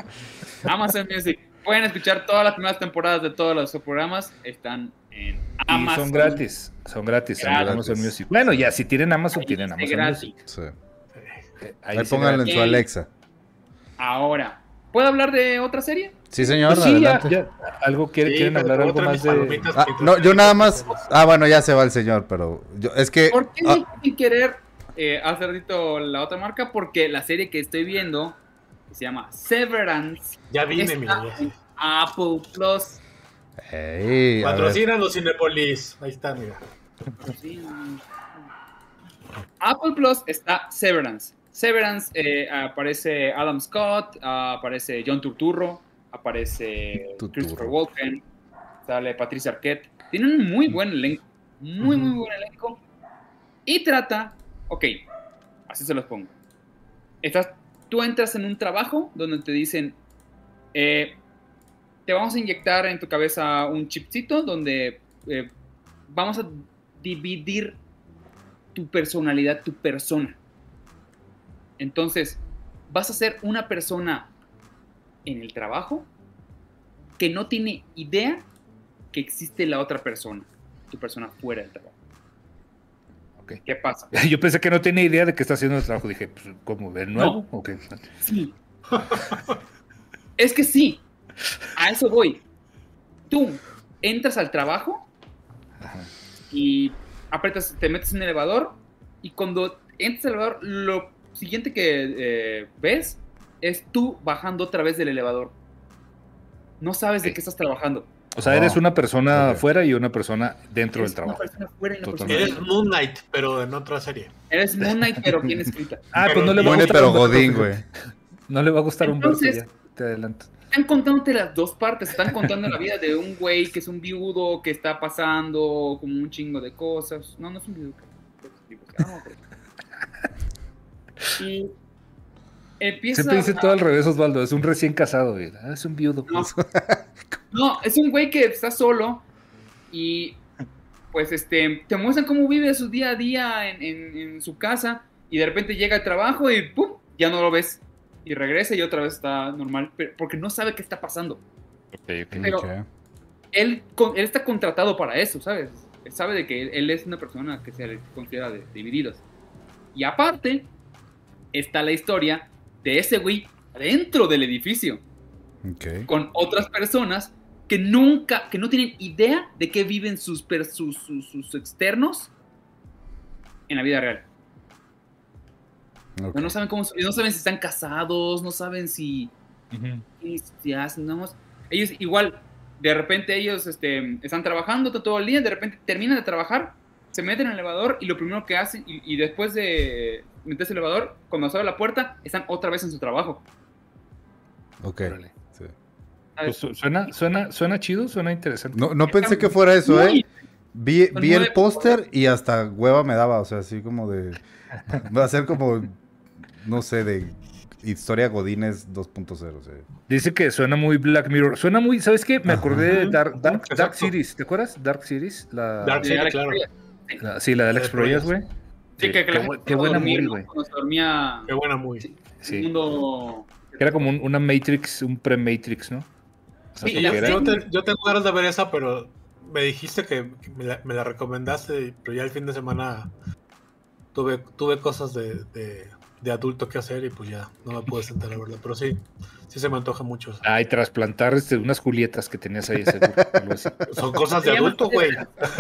Amazon Music. Pueden escuchar todas las primeras temporadas de todos los programas. Están en Y Amazon. son gratis, son gratis en Gratis. Amazon Music. Bueno, ya si tienen Amazon, Ahí tienen Amazon gratis. Music. Sí. Ahí, dice pónganlo en su Alexa. Ahora, ¿puedo hablar de otra serie? Sí, señor, Pues sí, ya, adelante. ya. ¿Algo quiere- Sí, quieren hablar algo más de. Ah, no, yo nada más. Ah, bueno, ya se va el señor, pero yo, es que. ¿Por qué ah, querer eh, hace ratito la otra marca? Porque la serie que estoy viendo, que se llama Severance, Ya vine, en Apple Plus. ey, a ver. Patrocinan los Cinepolis. Ahí está, mira. Apple Plus está Severance. Severance eh, aparece Adam Scott, ah, aparece John Turturro, aparece. Christopher Walken, sale Patricia Arquette. Tiene un muy buen elenco, muy, muy buen elenco. Y trata, ok, así se los pongo. Estás, tú entras en un trabajo donde te dicen, eh, te vamos a inyectar en tu cabeza un chipcito donde eh, vamos a dividir tu personalidad, tu persona. Entonces, vas a ser una persona en el trabajo que no tiene idea que existe la otra persona, tu persona fuera del trabajo. ¿Qué pasa? Yo pensé que no tenía idea de que está haciendo el trabajo. Dije, pues, ¿cómo? ¿De nuevo? ¿O qué? Sí. es que sí. A eso voy. Tú entras al trabajo Ajá. y apretas, te metes en un elevador y cuando entras al elevador, lo siguiente que eh, ves es tú bajando otra vez del elevador. No sabes de qué estás trabajando. O sea, eres una persona ok. afuera y una persona dentro Eres del trabajo. persona fuera y una persona Totalmente. Eres. Moon Knight, pero en otra serie. Eres Moon Knight, pero bien escrita. Ah, Pero pues no le va a gustar. pero Godín, güey. No le va a gustar Entonces- ya. Te adelanto. Están contándote las dos partes. Están contando la vida de un güey que es un viudo, que está pasando como un chingo de cosas. No, no es un viudo. Y empieza. Siempre dice a- todo al revés, Osvaldo. Es un recién casado, güey. Ah, es un viudo. No. No, es un güey que está solo y pues este te muestran cómo vive su día a día en, en- en su casa y de repente llega al trabajo y ¡pum! ya no lo ves y regresa y otra vez está normal pero- porque no sabe qué está pasando. Pero- Ok. Él, con- él está contratado para eso, ¿sabes? Él sabe de que él, él es una persona que se le considera de, divididos. Y aparte está la historia de ese güey dentro del edificio. Con otras personas que nunca, que no tienen idea de qué viven sus, sus, sus- sus externos en la vida real. ok. No saben cómo, no saben si están casados, no saben si, Ujú. si hacen, no, ellos igual, de repente ellos este, están trabajando todo el día, de repente terminan de trabajar, se meten en el elevador y lo primero que hacen, y, y después de meterse en el elevador, cuando se abre la puerta, están otra vez en su trabajo. Ok. Órale. Sí. Pues su- suena, suena, suena chido, suena interesante. No, no pensé que fuera eso, ¿eh? Muy- Vi, vi el póster y hasta hueva me daba, o sea, así como de... Va a ser como, no sé, de historia Godines 2.0, o sea. Dice que suena muy Black Mirror. Suena muy, ¿sabes qué? Me Ajá. acordé de Dark, Dark. Dark Series. ¿Te acuerdas? Dark Series. La, Dark de Sí, Alex claro. La- sí, la de Alex Proyas, güey. Sí, que, que qué, buena ¿no? güey. Cuando se dormía Qué buena muy. Sí. mundo... Era como un- una Matrix, un pre-Matrix, ¿no? O sea, Sí, yo, la- era- yo te- yo tengo ganas de ver esa, pero me dijiste que me la, me la recomendaste, pero ya el fin de semana tuve, tuve cosas de, de- de adulto que hacer y pues ya no me pude sentar a verla. Pero sí, sí se me antoja mucho. Ay, trasplantar este, unas Julietas que tenías ahí, seguro. Son cosas de Se adulto, güey.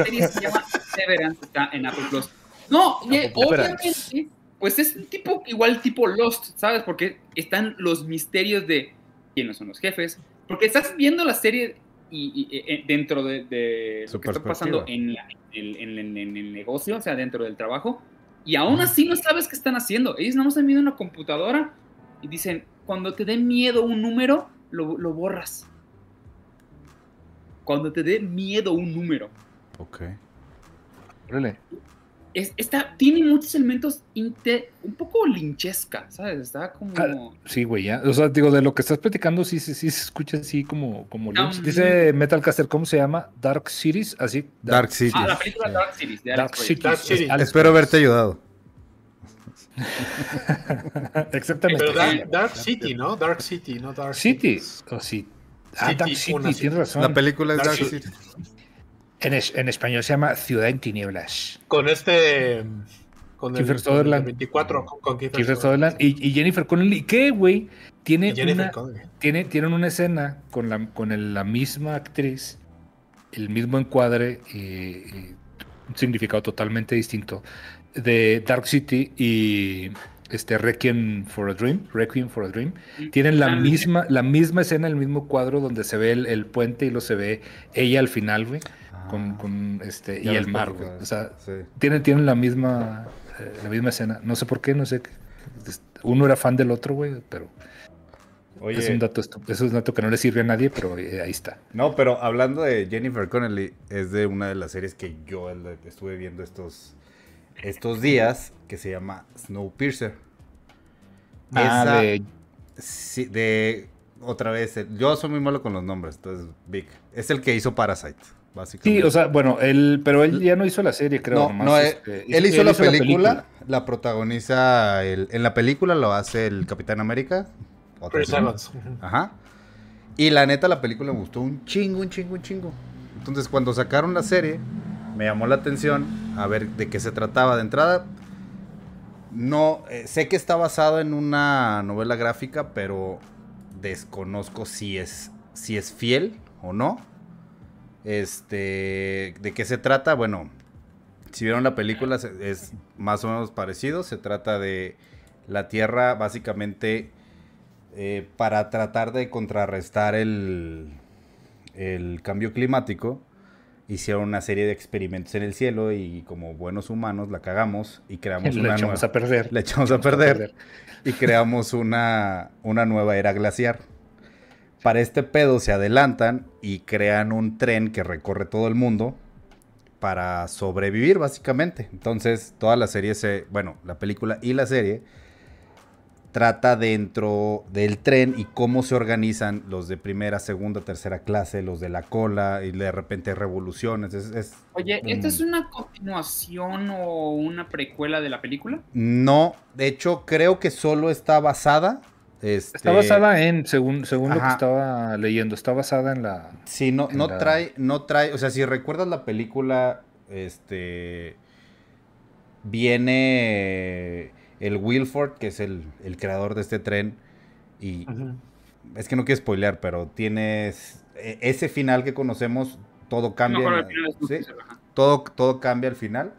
Se llama Severance, está en Apple Plus. No, Apple Plus. obviamente, pues es un tipo, igual tipo Lost, ¿sabes? Porque están los misterios de quiénes son los jefes. Porque estás viendo la serie y, y- e- dentro de, lo que está pasando en, la- en- en- en- en el negocio, o sea, dentro del trabajo. Y aún así no sabes qué están haciendo. Ellos nada más están viendo una computadora y dicen, cuando te dé miedo un número, lo, lo borras. Cuando te dé miedo un número. Ok. Órale. Es, está, tiene muchos elementos un poco linchesca, ¿sabes? Está como... Ah, Sí, güey, ya. O sea, digo, de lo que estás platicando, sí, sí, sí se escucha así como, como Lynch. Um, Dice Metalcaster, ¿cómo se llama? Dark Series, así. Dark City. Ah, la película Dark de Alex Dark. City. Dark City. Espero haberte ayudado. Exactamente. Pero. Dark, Dark City, ¿no? Dark City, no Dark City. Cities. O sí. Ah, City, Dark City, tienes city. razón. La película es Dark Dark City. City. En, es- en español se llama Ciudad en Tinieblas. Con este. Con Kiefer el, Sutherland. con el 24, con, con Kiefer Kiefer Sutherland y, y Jennifer Connelly. ¿Qué, güey? Tiene, una, tienen una escena con la, con el- la misma actriz, el mismo encuadre, y, y un significado totalmente distinto de Dark City y este Requiem for a Dream, Requiem for a Dream. Tienen la misma, la misma escena, el mismo cuadro donde se ve el, el puente y lo se ve ella al final, güey, con, Ah, con este y el mar, güey. O sea, Sí. tienen, tienen la misma eh, la misma escena. No sé por qué, no sé. Uno era fan del otro, güey, pero Oye, es un dato es un dato que no le sirve a nadie, pero eh, ahí está. no, pero hablando de Jennifer Connelly, es de una de las series que yo estuve viendo estos, estos días, que se llama Snowpiercer. Ah, Esa- de- Sí, de otra vez, yo soy muy malo con los nombres, entonces Vic. Es el que hizo Parasite, básicamente. sí, o sea, bueno, él, pero él ya no hizo la serie, creo. no, nomás, no, eh, este, él hizo, la, película, la protagoniza, el- en la película lo hace el Capitán América. Chris. Evans. Ajá. Y la neta, la película me gustó un chingo, un chingo, un chingo. Entonces, cuando sacaron la serie, me llamó la atención a ver de qué se trataba. De entrada, no, eh, sé que está basado en una novela gráfica, pero desconozco si es, si es fiel o no. Este, ¿de qué se trata? Bueno, si vieron la película es más o menos parecido. Se trata de la Tierra básicamente eh, para tratar de contrarrestar el, el cambio climático. Hicieron una serie de experimentos en el cielo y como buenos humanos la cagamos y creamos Le una echamos nueva- a perder. le echamos a perder y creamos una, una nueva era glaciar. Para este pedo se adelantan y crean un tren que recorre todo el mundo para sobrevivir básicamente. Entonces toda la serie se, bueno, la película y la serie trata dentro del tren y cómo se organizan los de primera, segunda, tercera clase, los de la cola y de repente revoluciones. Es, es- Oye, ¿esta es una continuación o una precuela de la película? no, de hecho creo que solo está basada. Este, Está basada en, según, según lo que estaba leyendo, está basada en la... Sí, no, no la- trae, no trae, o sea, si recuerdas la película, este, viene el Wilford, que es el, el creador de este tren, y es que no quiero spoilear, pero tienes e- ese final que conocemos, todo cambia, todo, todo cambia al final.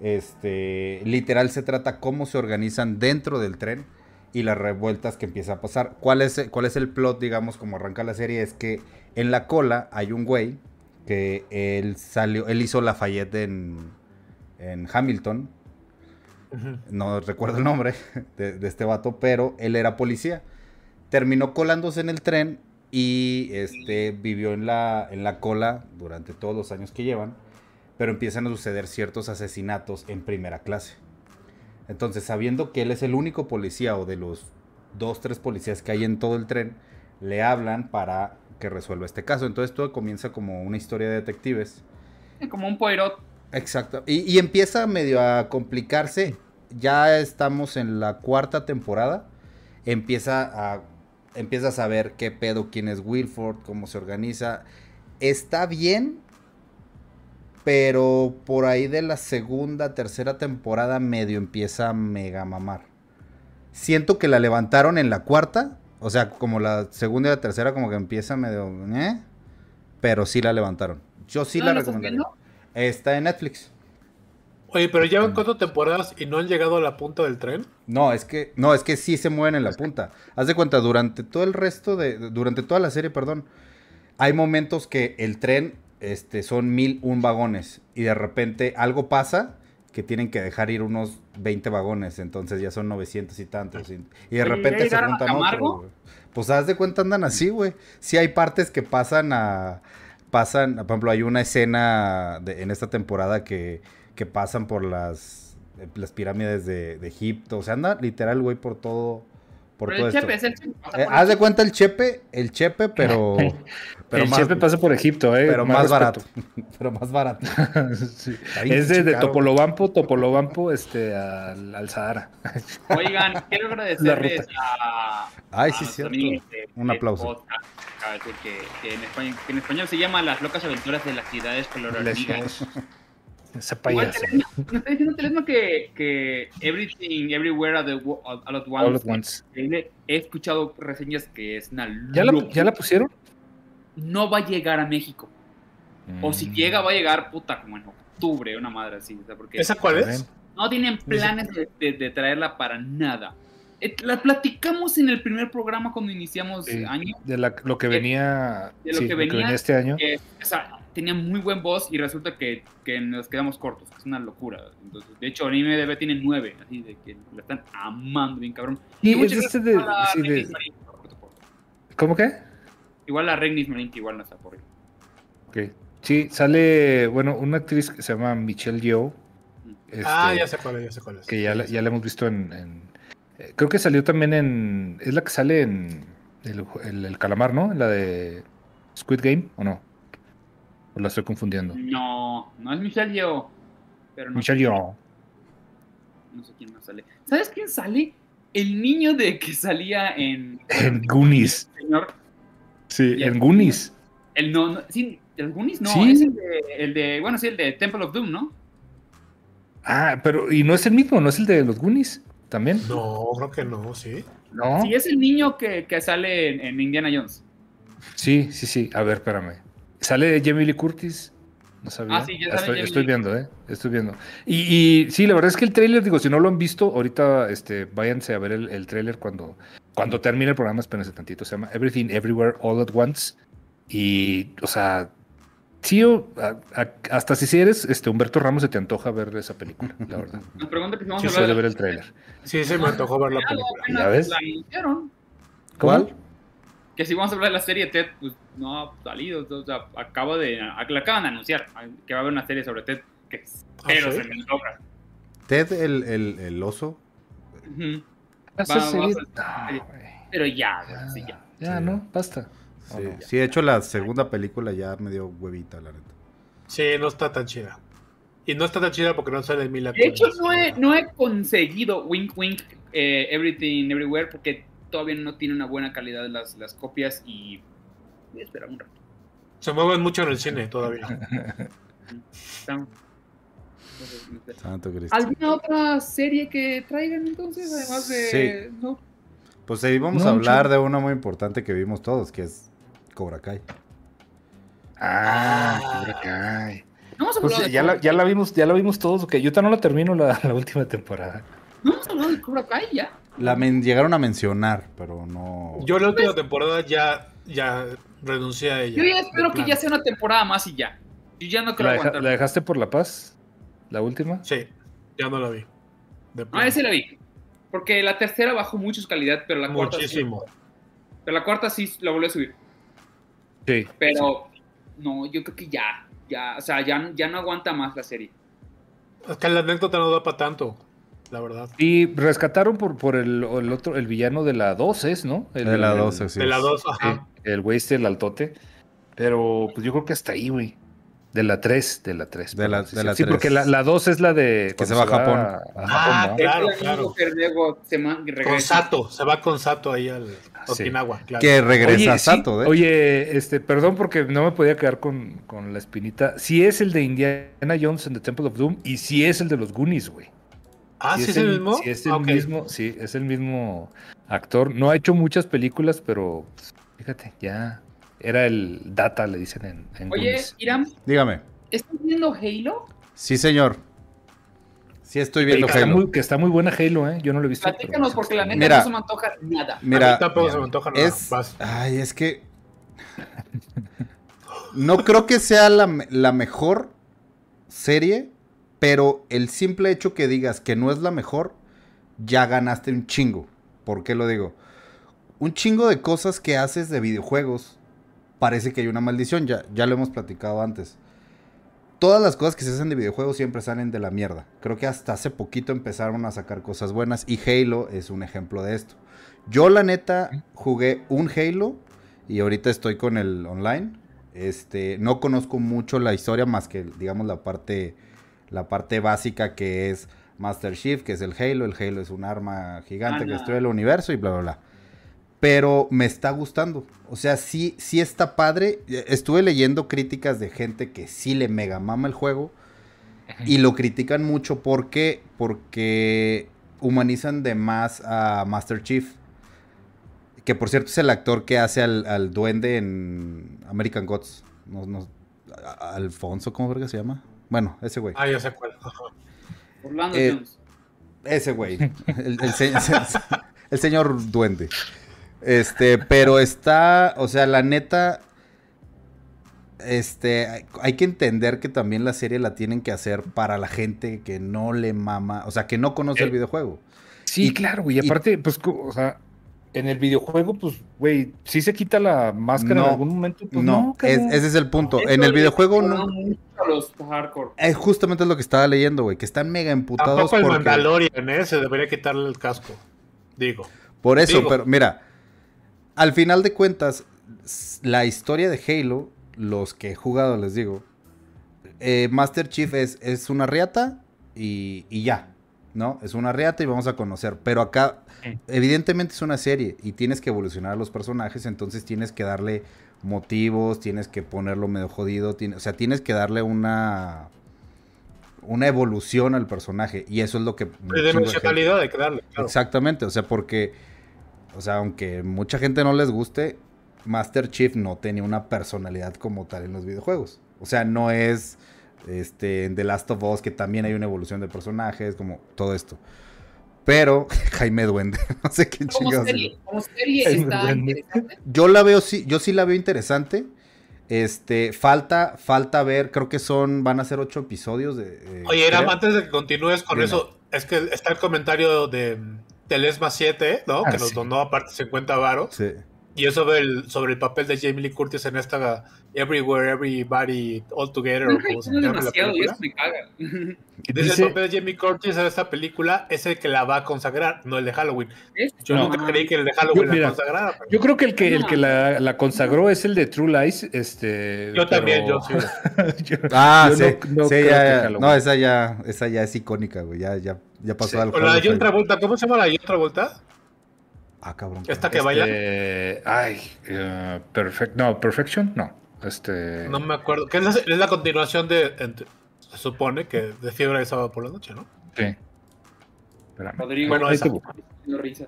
Este, literal se trata cómo se organizan dentro del tren y las revueltas que empieza a pasar. ¿Cuál es, cuál es el plot, digamos, como arranca la serie? Es que en la cola hay un güey que él salió, él hizo Lafayette en, en Hamilton. No recuerdo el nombre de, de este vato, pero él era policía. Terminó colándose en el tren y este, vivió en la, en la cola durante todos los años que llevan, pero empiezan a suceder ciertos asesinatos en primera clase. Entonces, sabiendo que él es el único policía o de los dos, tres policías que hay en todo el tren, le hablan para que resuelva este caso. Entonces todo comienza como una historia de detectives. Como un poirot. Exacto. Y, y empieza medio a complicarse. Ya estamos en la cuarta temporada. Empieza a. Empieza a saber qué pedo, quién es Wilford, cómo se organiza. Está bien. Pero por ahí de la segunda, tercera temporada medio empieza a mega mamar. Siento que la levantaron en la cuarta. O sea, como la segunda y la tercera como que empieza medio... ¿eh? Pero sí la levantaron. Yo sí la ¿Dónde estás recomendaría. Está en Netflix. Oye, pero llevan cuatro temporadas y no han llegado a la punta del tren. No, es que, no, es que sí se mueven en la punta. Haz de cuenta, durante todo el resto de, durante toda la serie, perdón, hay momentos que el tren, este, son mil un vagones y de repente algo pasa que tienen que dejar ir unos 20 vagones, entonces ya son 900 y tantos. Y, y de repente ¿ya se juntan otros. Pues haz de cuenta andan así, güey. Sí hay partes que pasan a, pasan, por ejemplo, hay una escena de- en esta temporada que, que pasan por las, las pirámides de, de Egipto. O sea, anda literal, güey, por todo, por Pero todo el esto. chepe es el chepe. Eh, haz de cuenta el chepe, el chepe, pero, pero el más, chefe pasa por Egipto, ¿eh? pero más, barato. pero más barato. Sí. Es de, de. Topolobampo, Topolobampo, este, al, al Sahara. Oigan, quiero agradecerles a. Ay, a sí, nuestros cierto. amigos Un de aplauso. a que, que en español, que en español se llama Las locas aventuras de las ciudades Igual payasa. Telesma, me está diciendo Telesma que, que Everything, Everywhere, at the all, at Once. All at once. increíble. He escuchado reseñas que es una ¿Ya la. ¿Ya la pusieron? No va a llegar a México. O si Mm. llega, va a llegar, puta, como en octubre, una madre así. o sea, porque ¿Esa cuál es? no tienen planes de, de- de traerla para nada. Eh, La platicamos en el primer programa cuando iniciamos Sí, año. de la- lo que venía, de lo sí, que lo que venía- venía este año. que, o sea, tenía muy buen voz y resulta que, que nos quedamos cortos. Es una locura. Entonces, de hecho, Anime DB tiene nueve, así de que la están amando bien cabrón. Y es este de- a sí, de- Marín. ¿Cómo que? Igual la Regnis Marín, que igual no está por ahí. Ok. Sí, sale, bueno, una actriz que se llama Michelle Yeoh. este, Ah, ya sé cuál es, ya sé cuál es. Que ya, la- ya la hemos visto en, en- eh, Creo que salió también en... Es la que sale en el, el- el calamar, ¿no? En la de Squid Game, ¿o no? ¿O la estoy confundiendo? No, no es Michelle Yeoh. Pero no, Michelle Yeoh. no sé quién más sale. ¿Sabes quién sale? El niño de que salía en... En Goonies. Señor, Sí, en Goonies. el no, no sí, ¿De los Goonies? No, Sí. es el de, el de, bueno, sí, el de Temple of Doom, ¿no? Ah, pero, y no es el mismo, no es el de los Goonies, también. No, creo que no, sí. No. Sí, es el niño que, que sale en, en Indiana Jones. Sí, sí, sí. A ver, espérame. ¿Sale Jamie Lee Curtis? No sabía. Ah, sí, ya estoy, estoy viendo, ¿eh? Estoy viendo. Y, y sí, la verdad es que el tráiler, digo, si no lo han visto, ahorita este, váyanse a ver el, el tráiler cuando, cuando termine el programa, espérense tantito. Se llama Everything Everywhere All at Once. Y, o sea, sí, o- a- a- hasta si eres este, Humberto Ramos, se te antoja ver esa película, la verdad. Nos pregunta que si vamos Sí, a ver el tráiler. Sí, se me antojó ver la película. ¿Ya ves? La. ¿Cuál? Que si vamos a hablar de la serie Ted, pues no ha salido. O sea, acabo de. Acaban de anunciar que va a haber una serie sobre Ted. Que pero ¿sí? se me antoja. Ted, el, el, el oso. Ujú. Esa Va- serie- va a- No, güey. Pero ya, güey, sí, ya. Ya, Sí. ¿no? Basta. Sí, Oh, no. sí, de hecho la segunda película ya me dio huevita, la neta. Sí, no está tan chida. Y no está tan chida porque no sale Mila De hecho, no he, no he conseguido Wink Wink eh, Everything Everywhere porque todavía no tiene una buena calidad las, las copias y voy a esperar un rato. Se mueven mucho en el cine todavía. Santo Cristo. ¿Alguna otra serie que traigan entonces? Además de. ¿no? Pues ahí vamos No, a hablar de una muy importante que vimos todos, que es Cobra Kai. Ah, Ah. Cobra Kai. No hemos Pues, de ya, la, ya la vimos, ya la vimos todos, ok. Yo todavía no la termino la, la última temporada. No hemos hablado de Cobra Kai ya. La men- llegaron a mencionar, pero no. Yo la última temporada ya, ya renuncié a ella. Yo ya espero que ya sea una temporada más y ya. Yo ya no quiero ¿La, deja- la dejaste por la paz? ¿La última? Sí, ya no la vi. Ah, ese la vi. Porque la tercera bajó mucho su calidad, pero la cuarta. sí- Muchísimo. pero la cuarta sí la volvió a subir. Sí. Pero no, yo creo que ya. Ya, o sea, ya, ya no aguanta más la serie. Es que la anécdota no da para tanto, la verdad. Y rescataron por, por el, el otro, el villano de la 2, ¿es, no? El, de la el- 12, sí. De la 2, sí, ajá. el güey este, el altote. Pero pues yo creo que hasta ahí, güey. De la 3, de la 3. De la- sí, de sí. la Sí, porque 3. la, la 2 es la de... Que se va a Japón. a Ah, Japón, ¿no? Claro, claro. se Con. Sato, se va con Sato ahí al Sí. Okinawa, claro. Que regresa Oye, sí, Sato, ¿eh? Oye, este, perdón porque no me podía quedar con, con la espinita. Sí es el de Indiana Jones en The Temple of Doom y sí es el de los Goonies, güey. Ah, ¿sí es el mismo? Sí es el Ah, mismo, sí, es el mismo actor. No ha hecho muchas películas, pero pues, fíjate, ya era el Data, le dicen en, en Oye, Goonies. Iram, Dígame. ¿estás viendo Halo? Sí, señor. Sí estoy viendo que, está Halo. muy, que está muy buena Halo, ¿eh? Yo no lo he visto. Platícanos, porque la neta Mira. no se me antoja nada. A Mira, mí tampoco se me antoja nada. es... Vas. Ay, es que... No creo que sea la, la mejor serie, pero el simple hecho que digas que no es la mejor, ya ganaste un chingo. ¿Por qué lo digo? Un chingo de cosas que haces de videojuegos, parece que hay una maldición, ya, ya lo hemos platicado antes. Todas las cosas que se hacen de videojuegos siempre salen de la mierda. Creo que hasta hace poquito empezaron a sacar cosas buenas y Halo es un ejemplo de esto. Yo la neta jugué un Halo y ahorita estoy con el online. Este, no conozco mucho la historia más que digamos la parte la parte básica que es Master Chief, que es el Halo, el Halo es un arma gigante que destruye el universo y bla bla bla. Pero me está gustando. O sea, sí, sí está padre. Estuve leyendo críticas de gente que sí le mega mama el juego. Y lo critican mucho porque, porque humanizan de más a Master Chief. Que por cierto es el actor que hace al, al duende en American Gods. No, no- a- Alfonso, ¿cómo verga se llama? Bueno, ese güey. Ah, ya sé cuál. Orlando Eh, Jones. Ese güey. El, el se- el señor duende. Este, pero está, o sea, la neta, este, hay- hay que entender que también la serie la tienen que hacer para la gente que no le mama, o sea, que no conoce el Eh, videojuego. Sí, Y- claro, güey. y- Y aparte, pues, o sea, en el videojuego, pues, güey, sí se quita la máscara No, en algún momento. Pues, no, no, es- ese es el punto. Eso En el videojuego no. a los hardcore. Es justamente lo que estaba leyendo, güey, que están mega emputados Tampoco el porque... Mandalorian, ¿eh? Se debería quitarle el casco. Digo. Por eso, Digo. pero mira, al final de cuentas, la historia de Halo, los que he jugado les digo, eh, Master Chief es, es una riata y, y ya. ¿No? Es una reata y vamos a conocer. Pero acá, Sí. evidentemente es una serie y tienes que evolucionar a los personajes, entonces tienes que darle motivos, tienes que ponerlo medio jodido, tiene- o sea, tienes que darle una una evolución al personaje y eso es lo que de gente- Tridimensionalidad hay que darle, claro. Exactamente, o sea, porque o sea, aunque mucha gente no les guste, Master Chief no tenía una personalidad como tal en los videojuegos. O sea, no es este en The Last of Us que también hay una evolución de personajes, como todo esto. Pero Jaime Duende, no sé qué Como chingados. serie, como serie Ay, está bueno. interesante. Yo la veo sí, yo sí la veo interesante. Este, falta, falta ver, creo que son, van a ser ocho episodios de. eh, Oye, creo. antes de que continúes con Dime. eso, es que está el comentario de Telesma 7, ¿no? Ah, que nos sí. donó aparte 50 varos. Sí. Y es sobre el, sobre el papel de Jamie Lee Curtis en esta Everywhere, Everybody, All Together, o Nunca como se no llama la película. eso me caga. Dice, el papel de Jamie Curtis en esta película es el que la va a consagrar, no el de Halloween. Yo No. nunca creí que el de Halloween Yo- mira, la consagrara. pero- Yo creo que el que, el No. que la, la consagró es el de True Lies. Este, Yo también, yo sí. yo- Ah, yo sí. no- no sí, ya. No, esa ya, esa ya es icónica, güey. Ya, ya, ya pasó Sí. al Con la John. Travolta, ¿cómo se llama la John Travolta? Ah, cabrón. Esta que Este, baila. Ay, perfect, no, Perfection, no. Este, No me acuerdo. Que es la, es la continuación de, se supone que de Fiebre de Sábado por la Noche, ¿no? sí. Espérame. Rodrigo, Bueno, Ahí haciendo risa.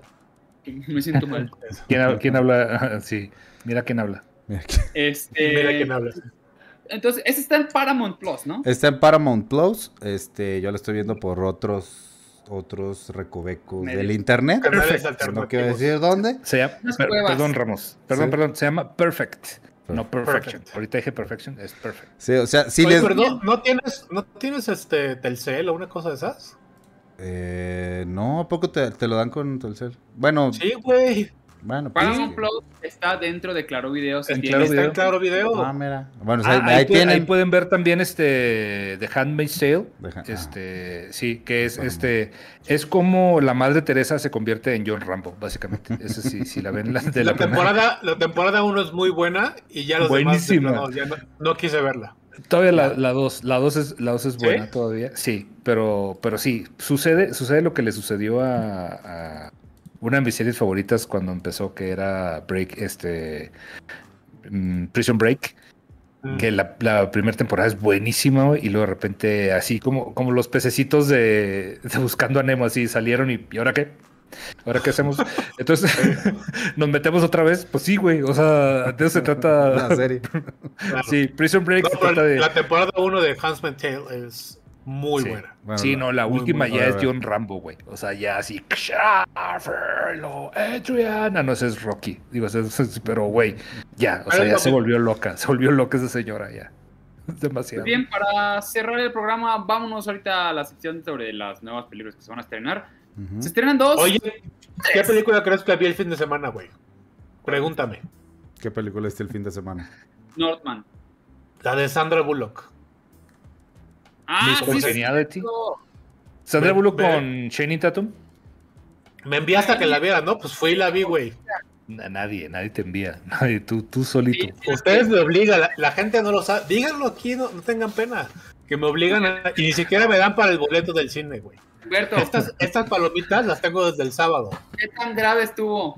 Me siento mal. ¿Quién, quién habla? sí, mira quién habla. Este, Mira quién habla. Entonces, ese está en Paramount Plus, ¿no? Está en Paramount Plus. Este, yo la estoy viendo por otros otros recovecos del internet. No quiero decir dónde. Se llama, Unas per- cuevas. perdón, Ramos. Perdón, Sí. perdón. Se llama Perfect. No Perfection. Perfect. Ahorita dije Perfection, es Perfect. Sí, o sea, sí Oye, les. ¿no tienes, ¿no tienes este Telcel o una cosa de esas? Eh, no, ¿a poco te, te lo dan con Telcel? Bueno, Sí, güey. Bueno, pues. Paramount Plus está dentro de Claro Videos. En tiene- Claro Está Video. en Claro Video. Ah, mira. Bueno, o Ah, sea, ahí, ahí, puede- ahí tienen. pueden ver también este The Handmaid's Tale. Deja- ah. Este, sí, que es Bueno. este es como la madre Teresa se convierte en John Rambo, básicamente. Ese sí, si la ven la, de la, la primera. temporada, la temporada 1 es muy buena y ya los demás Buenísima. plano, ya no, no quise verla. Todavía la, la dos, la dos es, la dos es ¿Sí? buena todavía. Sí, pero, pero sí, sucede, sucede lo que le sucedió a, a una de mis series favoritas cuando empezó, que era Break, este mm, Prison Break. Mm. Que la, la primera temporada es buenísima güey, y luego de repente así como, como los pececitos de, de Buscando a Nemo así salieron y ¿y ahora qué? ¿Ahora qué hacemos? Entonces nos metemos otra vez. Pues sí, güey. O sea, de eso se trata. La serie. Claro. Sí, Prison Break No, se trata de. La temporada 1 de Huntsman Tale es muy Sí. buena. Bueno, sí, no, la muy, última muy ya es. John Rambo, güey. O sea, ya así. "Xaverlo, Adriana. No, ese es Rocky. Digo, ese es- pero güey, ya. O sea, ya se volvió loca. Se volvió loca esa señora ya. Es demasiado. Bien, para cerrar el programa, vámonos ahorita a la sección sobre las nuevas películas que se van a estrenar. Se estrenan dos. Oye, ¿qué película crees que vi el fin de semana, güey? Pregúntame. ¿Qué película este el fin de semana? Northman. La de Sandra Bullock. Ah, Miss sí, Congeniality. sí. Sandra Bullock con Shane Tatum. Me enviaste a que la viera, ¿no? Pues fui y la vi, güey. Na- Nadie, nadie te envía. Nadie, tú, tú solito. Sí, Ustedes me obligan, la, la gente no lo sabe. Díganlo aquí, no, no tengan pena. Que me obligan a... Y ni siquiera me dan para el boleto del cine, güey. Humberto, Estas, estas palomitas las tengo desde el sábado. ¿qué tan grave estuvo?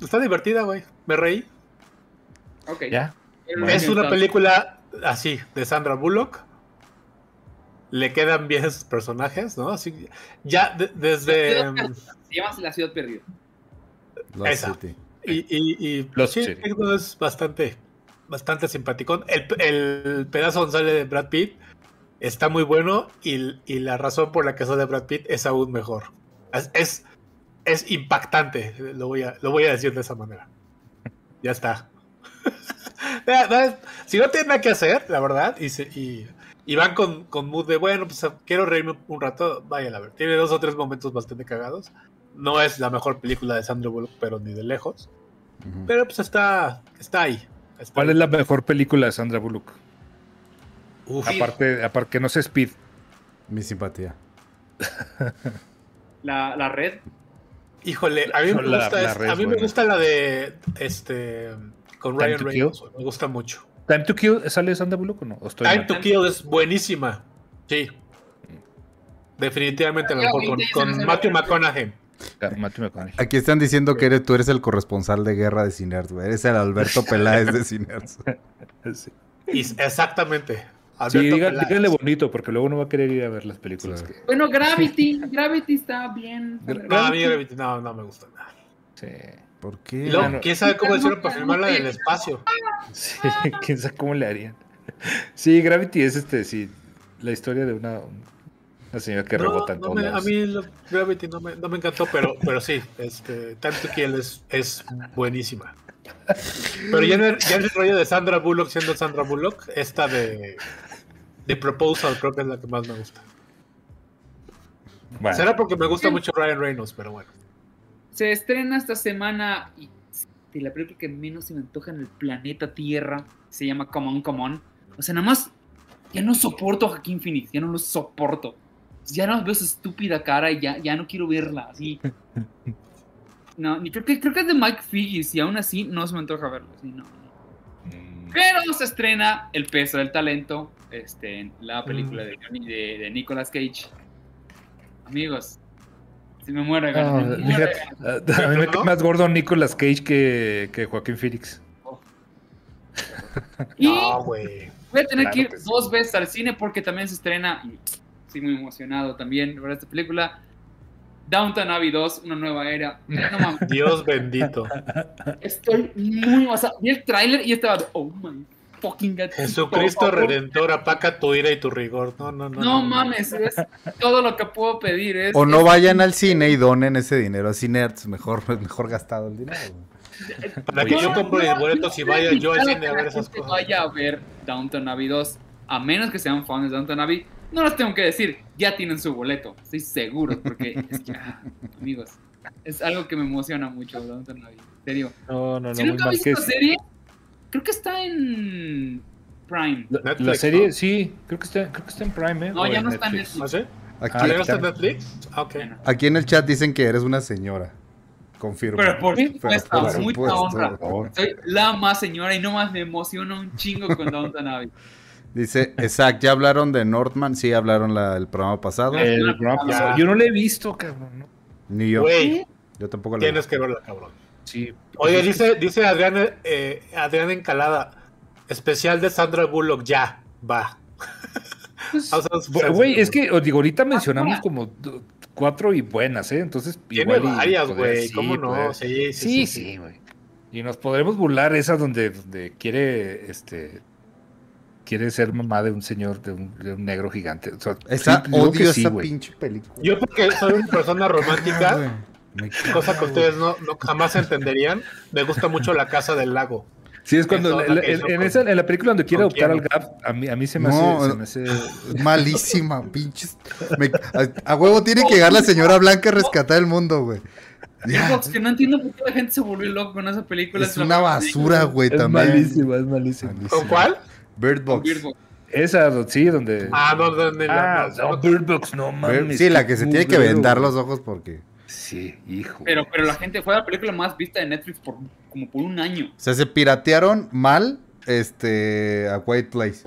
Está divertida, güey. Me reí. Ok. ¿Ya? Es una película así, de Sandra Bullock. Le quedan bien sus personajes, ¿no? Así, ya de- desde... Se llama La Ciudad Perdida. Lost Esa. City. Y, y, y Lost sí, City. es bastante, bastante simpaticón. El, el pedazo donde sale de Brad Pitt está muy bueno y, y la razón por la que sale Brad Pitt es aún mejor. Es, es, es impactante, lo voy, a, lo voy a decir de esa manera. Ya está. Si no tienen nada que hacer, la verdad, y, se- y, y van con, con mood de, bueno, pues quiero reírme un rato, vayan a ver. Tiene dos o tres momentos bastante cagados. No es la mejor película de Sandra Bullock, pero ni de lejos. Pero pues está, está ahí. Está ¿Cuál ahí. es la mejor película de Sandra Bullock? Uf, Aparte, aparte que no sé Speed. Mi simpatía. La, la red. híjole, a mí, me La- gusta, la red a mí me gusta la de este con Ryan Reynolds. Me gusta mucho. Time to Kill, ¿sale Sandra Bullock o no? ¿O estoy Time mal? to Kill es buenísima. Sí. Definitivamente a lo Ya, mejor con, Matthew McConaughey. Claro, Matthew McConaughey. Aquí están diciendo que eres, tú eres el corresponsal de guerra de Cinerts, güey. Eres el Alberto Peláez de Cinerts. Sí, exactamente. Sí, diga- díganle bonito, porque luego no va a querer ir a ver las películas. Sí. que- Bueno, Gravity, Gravity está bien. No, a mí Gravity no, no me gusta nada. Sí. ¿Por qué? luego, Bueno. ¿quién sabe cómo hicieron para filmarla en el espacio? Sí, quién sabe cómo le harían. Sí, Gravity es este, sí, la historia de una, una señora que No, rebota en no todos me- a mí lo- Gravity no me, no me encantó, pero, pero sí, este, Time to Kill es, es buenísima. Pero ya en, el, ya en el rollo de Sandra Bullock siendo Sandra Bullock, esta de, de Proposal creo que es la que más me gusta. Bueno, Será porque me gusta mucho Ryan Reynolds, pero bueno. Se estrena esta semana y, la película que menos se me antoja en el planeta Tierra se llama Come On, Come On. O sea, nada más ya no soporto a Joaquín Phoenix, ya no lo soporto. Ya no veo su estúpida cara y ya, ya no quiero verla así. No, ni creo que, creo que es de Mike Figgis y aún así no se me antoja verlo. así, no, mm, Pero se estrena El peso del talento, este, la película de, de, de Nicolas Cage. Amigos, si me muero no, me muero de fíjate, ganas. a a mí me ¿No? cae más gordo Nicolas Cage que, que Joaquín Phoenix. Y No, güey. voy a tener Claro que ir que sí. dos veces al cine porque también se estrena, y estoy muy emocionado también por esta película, Downton Abbey 2, una nueva era. No mames, Dios bendito. estoy muy... O sea, vi el tráiler y estaba, oh my fucking god. Jesucristo. Redentor, apaca tu ira y tu rigor. No, no, no. No mames, es todo lo que puedo pedir. Es, O no es- vayan al cine y donen ese dinero a Cinerts. Mejor, mejor gastado el dinero. Para que yo compre mis boletos y vaya yo al cine a ver esas Que cosas. Vaya a ver Downton Abbey 2, a menos que sean fans de Downton Abbey. No les tengo que decir, ya tienen su boleto, estoy seguro, porque es que, ah, amigos, es algo que me emociona mucho Downton Abbey. En serio. No, no, no, si muy nunca que la serie, creo que está en Prime. La, Netflix, la serie, ¿no? sí, creo que está, creo que está en Prime, ¿eh? No, O ya en no está en Netflix. ¿Ah, sí? Aquí, Ah, ¿Ya no está en. Netflix? Ah, ok. Bueno. aquí en el chat dicen que eres una señora. Confirmo. Pero por supuesto, supuesto, honra. por. Soy la más señora y no más me emociona un chingo con Downton Abbey. Dice, exacto, ¿ya hablaron de Northman? Sí, hablaron la, el programa pasado. El programa pasado. Yo no lo he visto, cabrón. ¿no? Ni yo. Güey, Yo tampoco lo vi. tienes que verla, cabrón. Sí. Oye, dice, dice Adrián, eh, Adrián Encalada, especial de Sandra Bullock, ya, va. Pues, O sea, Güey, es que digo, ahorita Ah, mencionamos como cuatro y buenas, ¿eh? Entonces, Tiene igual varias, güey, sí, ¿cómo no? Sí, sí, Sí, sí, güey. Y nos podremos burlar esa donde, donde quiere, este, quiere ser mamá de un señor, de un, de un negro gigante. O sea, Esa, odio sí, esa güey. pinche película. Yo porque soy una persona romántica, cosa que ustedes no, no jamás entenderían, me gusta mucho La Casa del Lago. Sí, es cuando en, la esa, en la película donde quiere adoptar al. Gap, a mí, a mí se me No, hace, se me hace- güey. Malísima, pinches. Me- a, a huevo tiene que llegar la señora blanca a rescatar el mundo, güey. Ya, Xbox, que no entiendo por qué la gente se volvió loco con esa película. es una basura, güey, es también. malísima, es malísima. ¿Con cuál? Bird Box. Bird Box. Esa, sí, donde... Ah, no, no, Ah, no, no, Bird Box, no mames. sí, la que se tiene que vendar los ojos porque. Sí, hijo. Pero, pero la gente fue la película más vista de Netflix por como por un año. O sea, se piratearon mal este a Quiet Place.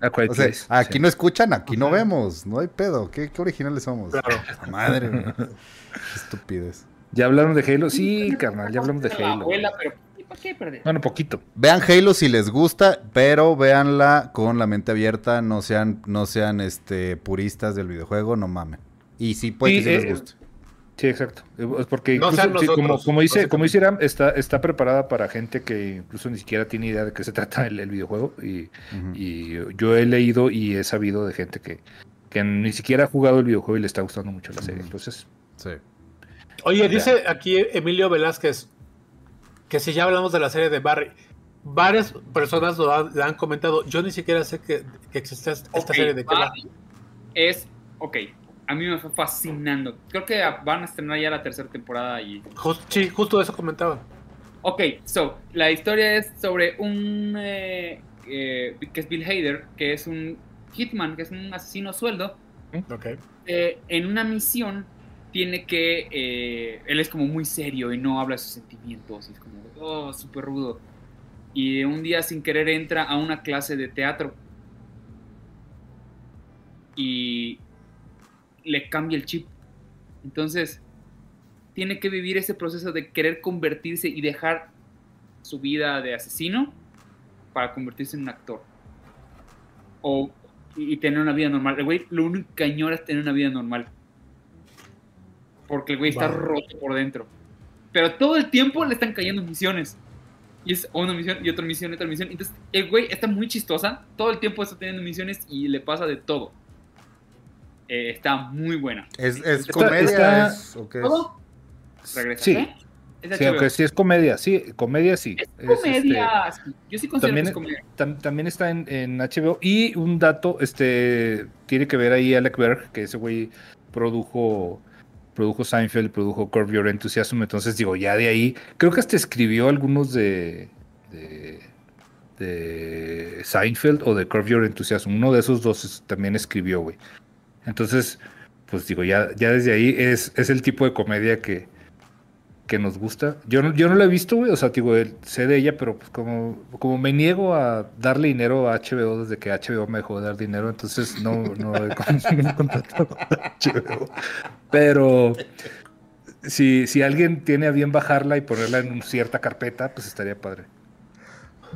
A Quiet O sea, Place, aquí sí. no escuchan, aquí no vemos. No hay pedo. ¿Qué, qué originales somos? Claro. Madre mía. Qué estupidez. ¿Ya hablaron de Halo? Sí, carnal, ya hablamos de Halo. güey. abuela, pero ¿para qué perder? Bueno, poquito. Vean Halo si les gusta, pero véanla con la mente abierta. No sean, no sean este puristas del videojuego, no mamen. Y sí puede que Sí, sí les eh, guste. Sí, exacto. Eh, Es porque No incluso, sí, como, dice, como dice está, está preparada para gente que incluso ni siquiera tiene idea de qué se trata el, el videojuego. Y, yo he leído y he sabido de gente que, que ni siquiera ha jugado el videojuego y le está gustando mucho la serie. Entonces, Sí. Oye, dice aquí Emilio Velázquez que si ya hablamos de la serie de Barry, varias personas lo han, le han comentado. Yo ni siquiera sé que, que existe esta serie de. Barry Es, ok, a mí me fue fascinando. Creo que van a estrenar ya la tercera temporada y... Sí, justo eso comentaban. Ok, so, la historia es sobre un... eh, eh, que es Bill Hader, que es un hitman, que es un asesino a sueldo, Ok. eh, en una misión tiene que... eh, él es como muy serio y no habla de sus sentimientos, y es como, oh, súper rudo. Y un día sin querer entra a una clase de teatro. Y le cambia el chip. Entonces, tiene que vivir ese proceso de querer convertirse y dejar su vida de asesino para convertirse en un actor. O y, y tener una vida normal. El güey lo único que añora es tener una vida normal. Porque el güey está roto por dentro. Pero todo el tiempo le están cayendo misiones. Y es una misión y otra misión y otra misión. Entonces, el güey está muy chistosa. Todo el tiempo está teniendo misiones y le pasa de todo. Eh, está muy buena. ¿Es, es Está- comedia? está- es- o qué es? Regresa. Sí. Es de Sí, HBO. aunque sí es comedia, sí, comedia sí. Es Es, este, comedia. sí. Yo sí considero también- que es comedia. tam- también está en, en HBO. Y un dato, este, tiene que ver ahí Alec Berg, que ese güey produjo, produjo Seinfeld, produjo Curb Your Enthusiasm. Entonces digo, ya de ahí, creo que hasta escribió algunos de, de, de Seinfeld o de Curb Your Enthusiasm. Uno de esos dos es- también escribió, güey. Entonces, pues digo, ya, ya desde ahí es, es el tipo de comedia que, que nos gusta. Yo no, yo no la he visto, güey. O sea, digo, sé de ella, pero pues como, como me niego a darle dinero a HBO desde que HBO me dejó de dar dinero, entonces no, no he conseguido contrato con HBO. Pero si, si alguien tiene a bien bajarla y ponerla en cierta carpeta, pues estaría padre.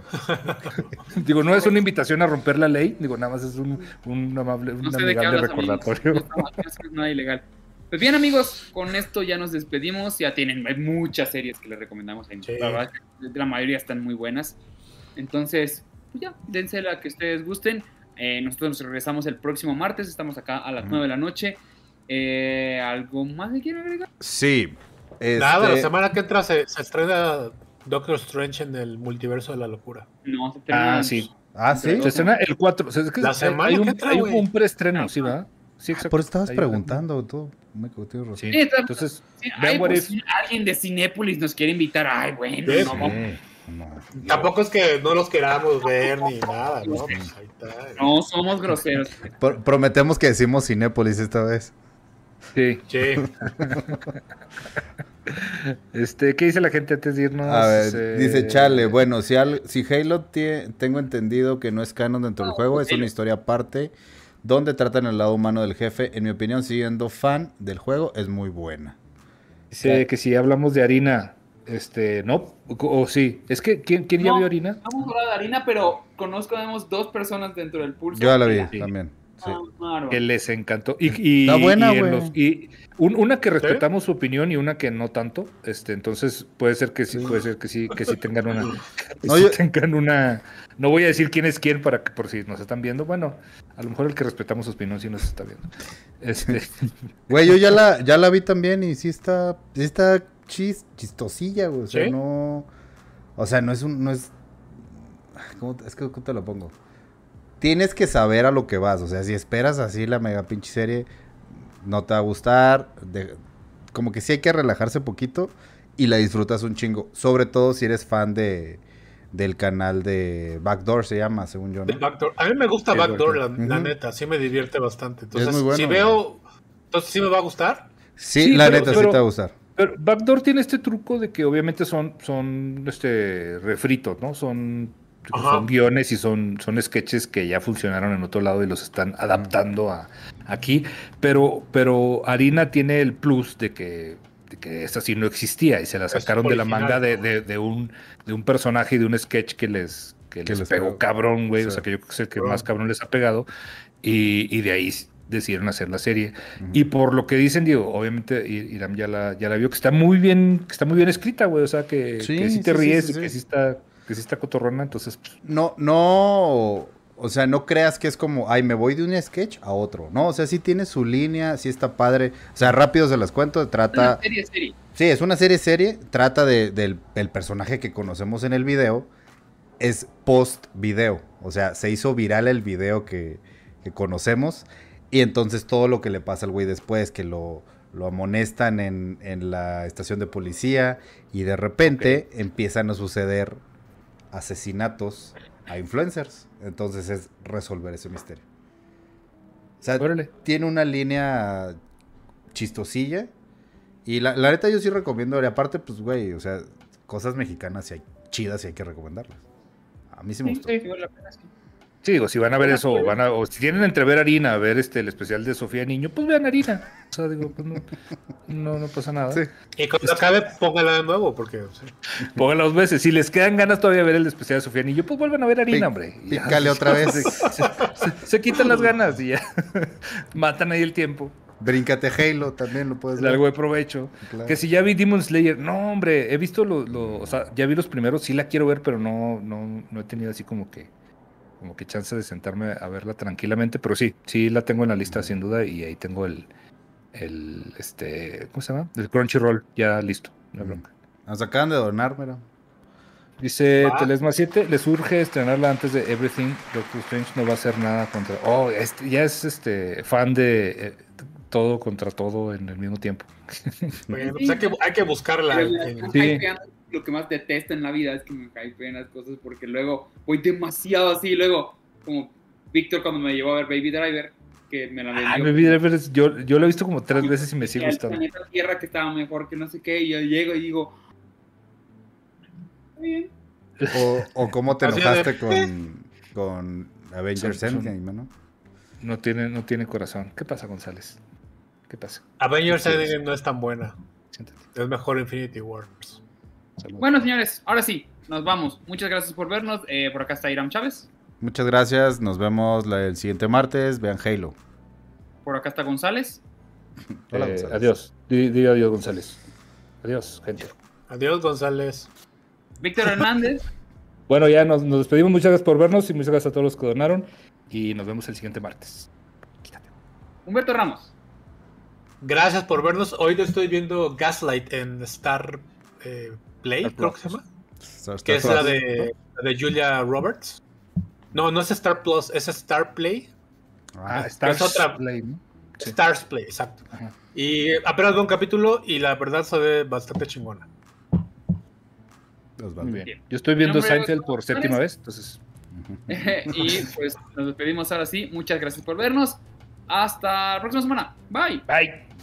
digo, no es una invitación a romper la ley, digo, nada más es un, un amable, un No sé amigable recordatorio. No hacemos nada ilegal. Pues bien, amigos, con esto ya nos despedimos. Ya tienen hay muchas series que les recomendamos. ahí. Sí. La verdad, es la mayoría están muy buenas. Entonces, pues ya, dense la que ustedes gusten. Eh, nosotros nos regresamos el próximo martes. Estamos acá a las Ujú. 9 de la noche. Eh, ¿Algo más que quieren agregar? Sí. Nada, la este, semana que entra se, se estrena Doctor Strange en el multiverso de la locura. No, se Ah, sí. Ah, sí. Se estrena el 4. o sea, es que La hay- semana hay un, que entra, hay un- preestreno, ¿sí, va? Sí, exacto. Por eso estabas Hay un- preguntando tú. Me tienes razón. Sí. Sí, está- Entonces, sí, vean ay, What pues, If. si alguien de Cinépolis nos quiere invitar. Ay, bueno, Sí. no. Tampoco es que no los queramos ver ni nada, ¿no? Pues ahí está. no somos groseros. Pro- prometemos que decimos Cinépolis esta vez. sí. Sí. Este, ¿qué dice la gente antes de irnos? A ver, Eh, dice Chale, bueno, si, al- si Halo tengo entendido que no es canon dentro del No, juego, es Halo. una historia aparte donde tratan el lado humano del jefe. En mi opinión, siendo fan del juego, es muy buena. Dice que si hablamos de harina, este, no, o, o sí. Es que, ¿quién, quién ya No. vio harina? Vamos a hablar de harina, pero conozco, vemos dos personas dentro del pulso. Yo ya la vi Sí. también. sí. ah. Que les encantó. Y, y- Está buena, y en güey. los- y un- una que respetamos su opinión y una que no tanto. Este, entonces puede ser que sí, Sí. puede ser que sí, que sí tengan una. que No, sí yo- tengan una. No voy a decir quién es quién para que por si nos están viendo. Bueno, a lo mejor el que respetamos su opinión sí nos está viendo. Este, Güey, yo ya la, ya la vi también y sí está, sí está chis, chistosilla, güey. O sea, no. O sea, no es un. No es, ¿cómo es que ¿cómo te lo pongo. Tienes que saber a lo que vas. O sea, si esperas así la mega pinche serie, no te va a gustar. de- como que sí hay que relajarse poquito y la disfrutas un chingo. Sobre todo si eres fan de del canal de Backdoor, se llama, según yo, De ¿no? Backdoor. A mí me gusta Sí, Backdoor, la, neta, sí me divierte bastante. Entonces, muy bueno, si veo, entonces sí me va a gustar. Sí, Sí, la pero- neta sí te va a gustar. Pero Backdoor tiene este truco de que obviamente son, son este refritos, ¿no? Son, Ajá. son guiones y son, son sketches que ya funcionaron en otro lado y los están adaptando a aquí. Pero, pero Harina tiene el plus de que, de que esta sí no existía y se la sacaron de la manga de, de- de un, de un personaje y de un sketch que les, que Que les les pegó pegó. cabrón, güey. O sea, que yo creo que es el que Cabrón. más cabrón les ha pegado. Y, y de ahí decidieron hacer la serie. Ujú. Y por lo que dicen, digo, obviamente Iram ya la, ya la vio, que está muy bien, que está muy bien escrita, güey. O sea, que Sí, que sí, te sí, sí, ríes sí, que sí. sí está, que sí está cotorrona, entonces, pues, No, no, o sea, no creas que es como, ay, me voy de un sketch a otro. No, o sea, sí tiene su línea, sí está padre. O sea, rápido se las cuento, trata... Una serie, serie. Sí, es una serie serie, trata de- del el personaje que conocemos en el video, es post video, o sea, se hizo viral el video que, que conocemos y entonces todo lo que le pasa al güey después, que lo, lo amonestan en, en la estación de policía y de repente empiezan a suceder asesinatos a influencers, entonces es resolver ese misterio. O sea, órale. tiene una línea chistosilla. Y la, la neta yo sí recomiendo. Y aparte, pues, güey, o sea, cosas mexicanas sí hay chidas y hay que recomendarlas. A mí sí me Sí, gustó. sí, la pena, sí. Sí, digo, si van a ver eso, o, van a, o si tienen entre ver Harina, a ver este el especial de Sofía Niño, pues vean Harina. O sea, digo, pues no, no, no pasa nada. Sí. Y cuando acabe, póngala de nuevo, porque sí. Pónganla dos veces. Si les quedan ganas todavía de ver el especial de Sofía Niño, pues vuelvan a ver Harina, Pi- hombre. Pícale otra vez. Se, se- se quitan las ganas y ya. Matan ahí el tiempo. Bríncate Halo, también lo puedes Es ver. algo de provecho. Claro. Que si ya vi Demon Slayer, no, hombre, he visto los, o sea, ya vi los primeros, sí la quiero ver, pero no, no, no he tenido así como que, como que chance de sentarme a verla tranquilamente, pero sí, sí la tengo en la lista sin duda y ahí tengo el, el, este, ¿cómo se llama? El Crunchyroll ya listo, no hay Mm. bronca. Nos acaban de donar, mira. Dice Ah. Telesma 7, les urge estrenarla antes de Everything. Doctor Strange no va a hacer nada contra. Oh, este, ya es este fan de eh, todo contra todo en el mismo tiempo. Bueno, pues hay, que, hay que buscarla. Pero en- Sí. Lo que más detesto en la vida es que me hypeen las cosas porque luego voy demasiado así. Luego, como Víctor cuando me llevó a ver Baby Driver, que me la Ah, vendió. Baby Driver es- yo, yo lo he visto como tres veces y me sigue gustando. Tierra que estaba mejor que no sé qué. Y yo llego y digo. "Está bien". O, o cómo te enojaste con, con Avengers Son- son- Endgame, ¿no? No tiene, no tiene corazón. ¿Qué pasa, González? ¿Qué pasa? Avengers. Endgame no es tan buena. Siéntate. Es mejor Infinity Wars. Salud. Bueno, señores, ahora sí, nos vamos. Muchas gracias por vernos. Eh, por acá está Iram Chávez. Muchas gracias. Nos vemos la- el siguiente martes. Vean Halo. Por acá está González. Hola, Eh, González. adiós. Di, di adiós, González. Adiós, gente. Adiós, González. Víctor Hernández. Bueno, ya nos, nos despedimos. Muchas gracias por vernos y muchas gracias a todos los que donaron. Y nos vemos el siguiente martes. Quítate. Humberto Ramos. Gracias por vernos. Hoy te estoy viendo Gaslight en Star eh, Play, Star creo Plus. que se llama. Star- Que es la de, la de Julia Roberts. No, no es Star Plus, es Star Play. Ah, Ah, Stars otra- Play, ¿no? Sí. Stars Play, exacto. Ajá. Y apenas veo un capítulo y la verdad se ve bastante chingona. Osvaldo. Muy bien. Bien. Yo estoy viendo es Seinfeld por séptima vez, entonces y pues nos despedimos ahora sí. Muchas gracias por vernos. Hasta la próxima semana. Bye. bye.